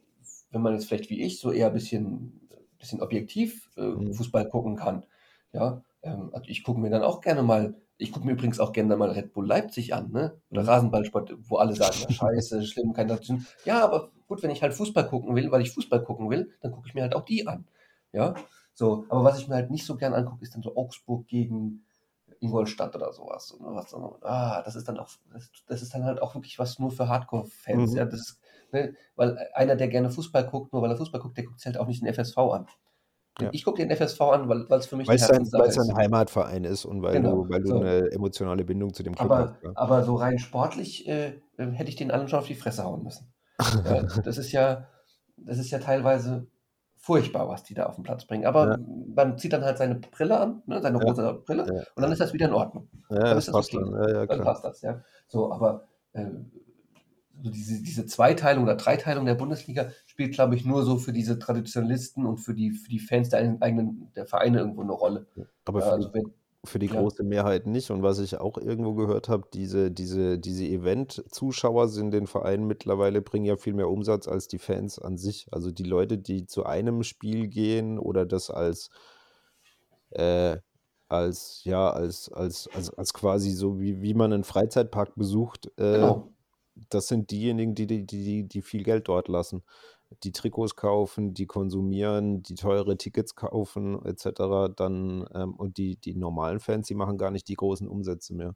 wenn man jetzt vielleicht wie ich so eher ein bisschen, bisschen objektiv äh, mhm. Fußball gucken kann, ja, ähm, also ich gucke mir dann auch gerne mal, ich gucke mir übrigens auch gerne mal Red Bull Leipzig an, ne? Oder mhm. Rasenballsport, wo alle sagen, ja, scheiße, schlimm, kein Nation. Ja, aber gut, wenn ich halt Fußball gucken will, weil ich Fußball gucken will, dann gucke ich mir halt auch die an. Ja. So, aber was ich mir halt nicht so gern angucke, ist dann so Augsburg gegen Ingolstadt oder sowas. Was, ah, das ist dann auch, das, das, ist dann halt auch wirklich was nur für Hardcore-Fans. Mhm. Ja, das ist, Ne? Weil einer, der gerne Fußball guckt, nur weil er Fußball guckt, der guckt sich halt auch nicht den FSV an. Ja. Ich gucke den FSV an, weil es für mich weil es ein, ein Heimatverein ist und weil genau. du, weil du so. eine emotionale Bindung zu dem Club aber, hast. Ja. Aber so rein sportlich äh, äh hätte ich den allen schon auf die Fresse hauen müssen. ja, das ist ja, das ist ja teilweise furchtbar, was die da auf den Platz bringen. Aber man zieht dann halt seine Brille an, ne, seine rosa Brille, und dann ist das wieder in Ordnung. Ja, dann das passt okay. dann. dann passt das, ja. So, aber äh, also diese, diese Zweiteilung oder Dreiteilung der Bundesliga spielt, glaube ich, nur so für diese Traditionalisten und für die, für die Fans der eigenen der Vereine irgendwo eine Rolle. Aber für, also wenn, für die ja. große Mehrheit nicht. Und was ich auch irgendwo gehört habe, diese, diese, diese Event-Zuschauer sind den Vereinen mittlerweile, bringen ja viel mehr Umsatz als die Fans an sich. Also die Leute, die zu einem Spiel gehen oder das als äh, als ja, als, als, als, als quasi so, wie, wie man einen Freizeitpark besucht, äh, genau das sind diejenigen, die, die, die, die viel Geld dort lassen. Die Trikots kaufen, die konsumieren, die teure Tickets kaufen, etc. Dann, ähm, und die, die normalen Fans, die machen gar nicht die großen Umsätze mehr.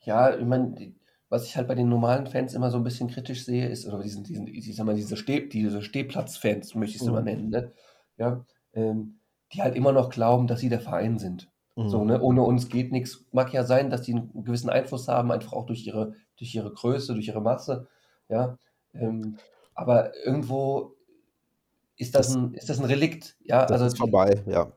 Ja, ich meine, was ich halt bei den normalen Fans immer so ein bisschen kritisch sehe, ist, oder diesen, diesen, ich sag mal, diese, Steh, diese Stehplatz-Fans, möchte ich es mhm. immer nennen, ne? ja, ähm, die halt immer noch glauben, dass sie der Verein sind. So, mhm. ne? Ohne uns geht nichts. Mag ja sein, dass die einen gewissen Einfluss haben, einfach auch durch ihre, durch ihre Größe, durch ihre Masse. Ja. Ähm, aber irgendwo ist das, ein, ist das ein Relikt. Ja, das also ist vorbei, ja.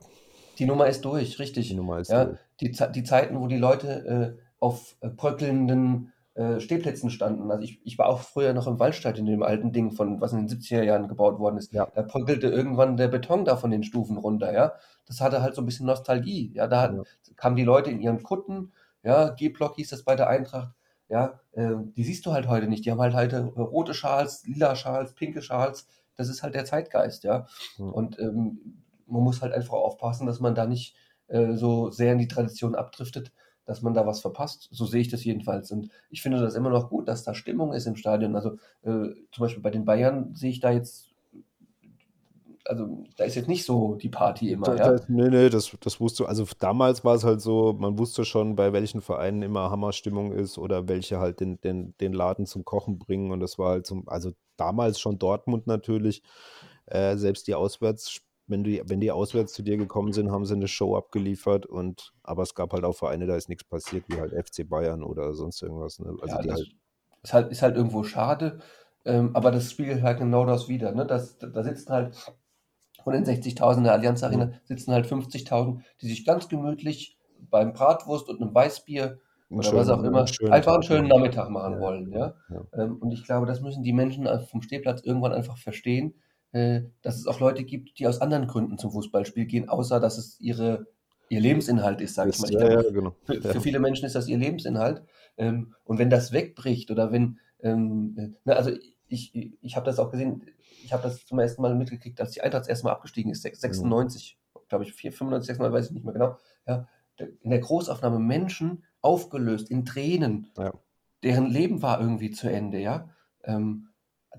Die Nummer ist durch, richtig. Die Nummer ist ja, durch. Die, die Zeiten, wo die Leute äh, auf äh, bröckelnden äh, Stehplätzen standen. Also ich, ich war auch früher noch im Waldstadion, in dem alten Ding von, was in den 70er Jahren gebaut worden ist. Ja. Da bröckelte irgendwann der Beton da von den Stufen runter, ja. Das hatte halt so ein bisschen Nostalgie. Ja, da ja. kamen die Leute in ihren Kutten, ja, G-Block hieß das bei der Eintracht, ja, äh, die siehst du halt heute nicht. Die haben halt heute äh, rote Schals, lila Schals, pinke Schals. Das ist halt der Zeitgeist, ja. Mhm. Und ähm, man muss halt einfach aufpassen, dass man da nicht äh, so sehr in die Tradition abdriftet, dass man da was verpasst. So sehe ich das jedenfalls. Und ich finde das immer noch gut, dass da Stimmung ist im Stadion. Also äh, zum Beispiel bei den Bayern sehe ich da jetzt also da ist jetzt nicht so die Party immer, Da, ja. da, nee, nee, das, das wusste, also damals war es halt so, man wusste schon, bei welchen Vereinen immer Hammerstimmung ist oder welche halt den, den, den Laden zum Kochen bringen. Und das war halt zum, also damals schon Dortmund natürlich, äh, selbst die Auswärts, wenn die, wenn die auswärts zu dir gekommen sind, haben sie eine Show abgeliefert und aber es gab halt auch Vereine, da ist nichts passiert, wie halt FC Bayern oder sonst irgendwas. Ne? Also Ja, die das halt, ist halt, ist halt irgendwo schade, ähm, aber das spiegelt halt genau das wieder. Ne? Das, da sitzen halt von den 60.000 in der Allianz Arena, sitzen halt 50.000, die sich ganz gemütlich beim Bratwurst und einem Weißbier oder was schönen, auch immer einen einfach einen schönen. Nachmittag machen Ja, wollen. Ja? ja. Ähm, und ich glaube, das müssen die Menschen vom Stehplatz irgendwann einfach verstehen, äh, dass es auch Leute gibt, die aus anderen Gründen zum Fußballspiel gehen, außer dass es ihre, ihr Lebensinhalt ist, sage ich mal. Ich ja, glaube, genau. für, für viele Menschen ist das ihr Lebensinhalt. Ähm, und wenn das wegbricht oder wenn, ähm, äh, ne, also ich, ich, habe das auch gesehen, habe das zum ersten Mal mitgekriegt, als die Eintracht das erste Mal abgestiegen ist, sech- 96, glaube ich, 4, 95, 96, weiß ich nicht mehr genau. Ja, in der Großaufnahme Menschen aufgelöst in Tränen, Ja. deren Leben war irgendwie zu Ende, ja. Ähm,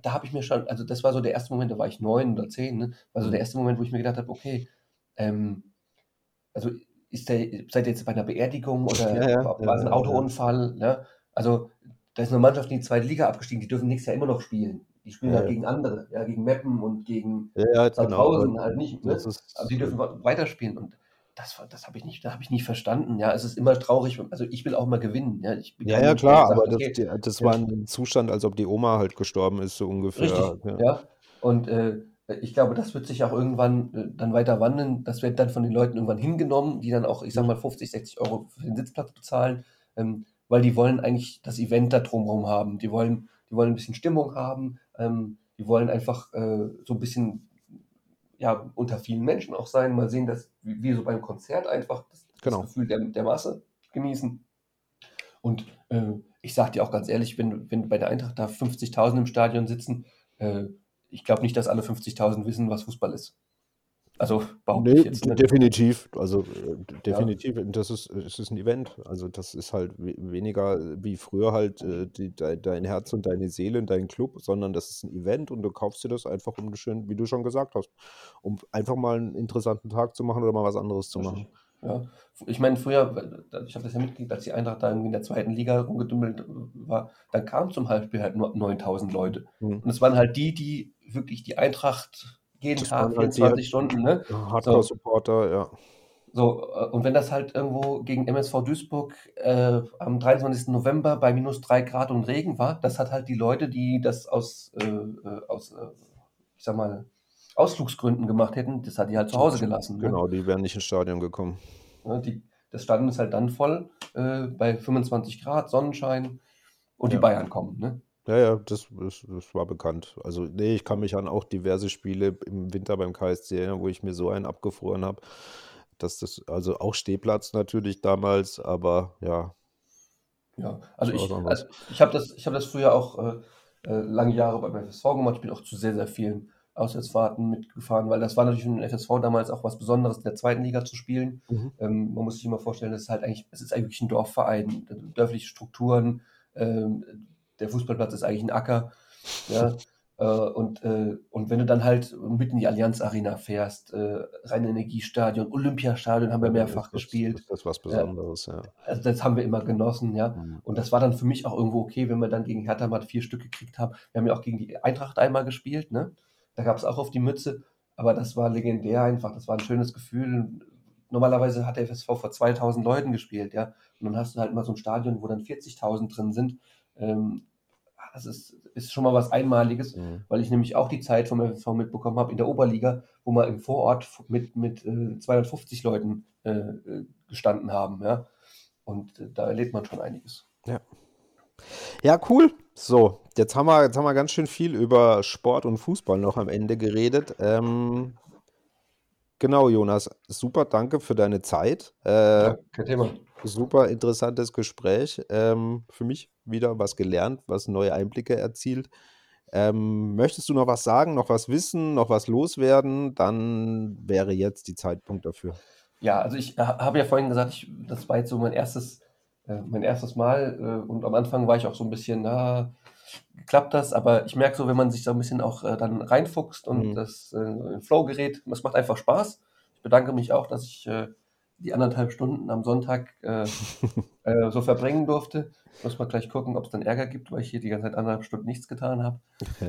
da habe ich mir schon, also das war so der erste Moment, da war ich neun oder zehn, ne? war so der Mhm. erste Moment, wo ich mir gedacht habe, okay, ähm, also ist der, seid ihr jetzt bei einer Beerdigung oder Ja, ja, war ja, ein. Autounfall? Ne? Also da ist eine Mannschaft in die zweite Liga abgestiegen, die dürfen nächstes Jahr immer noch spielen. Die spielen Ja, halt gegen andere, ja, gegen Meppen und gegen Ja, genau. halt nicht. Ne? ist, Aber die dürfen weiterspielen und das, das habe ich nicht, da habe ich nicht verstanden. Ja, es ist immer traurig. Also ich will auch mal gewinnen. Ja, Ja, ja, klar, sagt, aber das, okay, das ja. war ein Zustand, als ob die Oma halt gestorben ist, so ungefähr. Richtig, Ja. ja. Und äh, ich glaube, das wird sich auch irgendwann äh, dann weiter wandeln. Das wird dann von den Leuten irgendwann hingenommen, die dann auch, ich sag mal, 50, 60 Euro für den Sitzplatz bezahlen, ähm, weil die wollen eigentlich das Event da drumherum haben. Die wollen, die wollen ein bisschen Stimmung haben. Ähm, die wollen einfach äh, so ein bisschen ja, unter vielen Menschen auch sein. Mal sehen, dass wie so beim Konzert einfach das, Genau. das Gefühl der, der Masse genießen. Und äh, ich sage dir auch ganz ehrlich, wenn, wenn bei der Eintracht da 50.000 im Stadion sitzen, äh, ich glaube nicht, dass alle 50.000 wissen, was Fußball ist. Also behaupte Nee, ich jetzt. Ne? definitiv. Also äh, definitiv. Das ist, es ist ein Event. Also das ist halt we- weniger wie früher halt äh, die, de, dein Herz und deine Seele in deinen Club, sondern das ist ein Event und du kaufst dir das einfach, um schön, wie du schon gesagt hast, um einfach mal einen interessanten Tag zu machen oder mal was anderes zu machen. Ja. Ich meine, früher, ich habe das ja mitgekriegt, als die Eintracht da irgendwie in der zweiten Liga rumgedümmelt war, dann kamen zum Halbspiel halt nur 9000 Leute. Hm. Und es waren halt die, die wirklich die Eintracht jeden Das Tag, waren halt die 24 Stunden, ne? Hardcore-Supporter, ja. So, äh, und wenn das halt irgendwo gegen MSV Duisburg äh, am 23. November bei minus 3 Grad und Regen war, das hat halt die Leute, die das aus, äh, äh, aus äh, ich sag mal, Ausflugsgründen gemacht hätten, das hat die halt zu Hause gelassen. Ne? Genau, die wären nicht ins Stadion gekommen. Ja, die, das Stadion ist halt dann voll äh, bei 25 Grad, Sonnenschein und die Ja. Bayern kommen. Ne? Ja, ja, das, das, das war bekannt. Also, nee, ich kann mich an auch diverse Spiele im Winter beim KSC erinnern, wo ich mir so einen abgefroren habe, dass das, also auch Stehplatz natürlich damals, aber ja, Ja, also ich, also ich habe das, ich hab das früher auch äh, äh, lange Jahre beim FSV gemacht. Ich bin auch zu sehr, sehr vielen Auswärtsfahrten mitgefahren, weil das war natürlich für den FSV damals auch was Besonderes, in der zweiten Liga zu spielen. Mhm. Ähm, man muss sich immer vorstellen, das ist halt eigentlich, es ist eigentlich ein Dorfverein, dörfliche Strukturen, ähm, der Fußballplatz ist eigentlich ein Acker. Ja, äh, und, äh, und wenn du dann halt mitten in die Allianz Arena fährst, äh, Rhein-Energiestadion, Olympiastadion haben wir mehrfach ist das, gespielt. ist das was Besonderes, ja. Also das haben wir immer genossen, ja. Mhm. Und das war dann für mich auch irgendwo okay, wenn wir dann gegen Hertha mal vier Stück gekriegt haben. Wir haben ja auch gegen die Eintracht einmal gespielt, ne? Da gab es auch auf die Mütze, aber das war legendär einfach. Das war ein schönes Gefühl. Normalerweise hat der FSV vor 2000 Leuten gespielt, ja. Und dann hast du halt mal so ein Stadion, wo dann 40.000 drin sind. Ähm, das ist, ist schon mal was Einmaliges, Mhm. weil ich nämlich auch die Zeit vom FSV mitbekommen habe in der Oberliga, wo wir im Vorort mit, mit äh, 250 Leuten äh, äh, gestanden haben, ja. Und äh, da erlebt man schon einiges. Ja, cool. So, jetzt haben wir, jetzt haben wir ganz schön viel über Sport und Fußball noch am Ende geredet. Ähm, genau, Jonas, super, danke für deine Zeit. Äh, Ja, kein Thema. super interessantes Gespräch. Ähm, für mich wieder was gelernt, was neue Einblicke erzielt. Ähm, möchtest du noch was sagen, noch was wissen, noch was loswerden? Dann wäre jetzt die Zeitpunkt dafür. Ja, also ich ha- habe ja vorhin gesagt, ich, das war jetzt so mein erstes, äh, mein erstes Mal äh, und am Anfang war ich auch so ein bisschen, na, klappt das, aber ich merke so, wenn man sich so ein bisschen auch äh, dann reinfuchst und Mhm. das äh, Flow gerät, das macht einfach Spaß. Ich bedanke mich auch, dass ich äh, die anderthalb Stunden am Sonntag äh, äh, so verbringen durfte. Muss mal gleich gucken, ob es dann Ärger gibt, weil ich hier die ganze Zeit anderthalb Stunden nichts getan habe.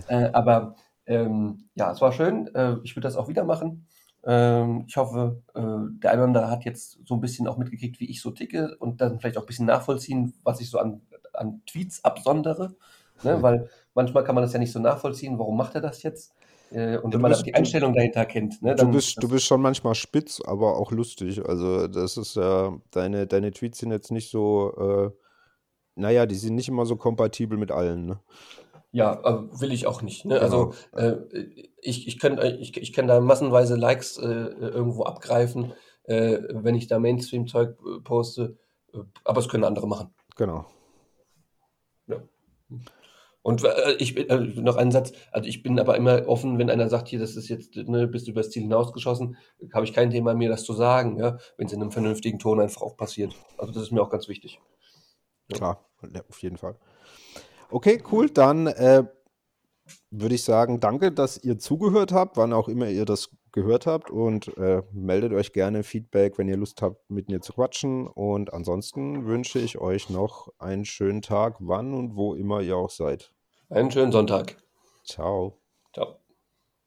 äh, aber ähm, ja, es war schön. Ich würde das auch wieder machen. Ähm, ich hoffe, der eine oder andere hat jetzt so ein bisschen auch mitgekriegt, wie ich so ticke und dann vielleicht auch ein bisschen nachvollziehen, was ich so an, an Tweets absondere. Ne? Weil manchmal kann man das ja nicht so nachvollziehen, warum macht er das jetzt? Äh, und wenn man bist- die Einstellung dahinter kennt, ne, Du bist, du bist schon manchmal spitz, aber auch lustig. Also das ist ja, deine, deine Tweets sind jetzt nicht so, äh, naja, die sind nicht immer so kompatibel mit allen. Ne? ja, äh, will ich auch nicht. Ne? Also Genau. äh, ich, ich kann ich, ich kann da massenweise Likes äh, irgendwo abgreifen, äh, wenn ich da Mainstream-Zeug poste, aber es können andere machen. Genau. Und äh, ich bin, äh, noch einen Satz, also ich bin aber immer offen, wenn einer sagt, hier, das ist jetzt, ne, bist du übers Ziel hinausgeschossen, habe ich kein Thema, mir das zu sagen, ja, wenn es in einem vernünftigen Ton einfach auch passiert. Also das ist mir auch ganz wichtig. Ja. Klar, auf jeden Fall. Okay, cool. Dann äh, würde ich sagen, danke, dass ihr zugehört habt, wann auch immer ihr das gehört habt. Und äh, meldet euch gerne Feedback, wenn ihr Lust habt, mit mir zu quatschen. Und ansonsten wünsche ich euch noch einen schönen Tag, wann und wo immer ihr auch seid. Einen schönen Sonntag. Ciao. Ciao.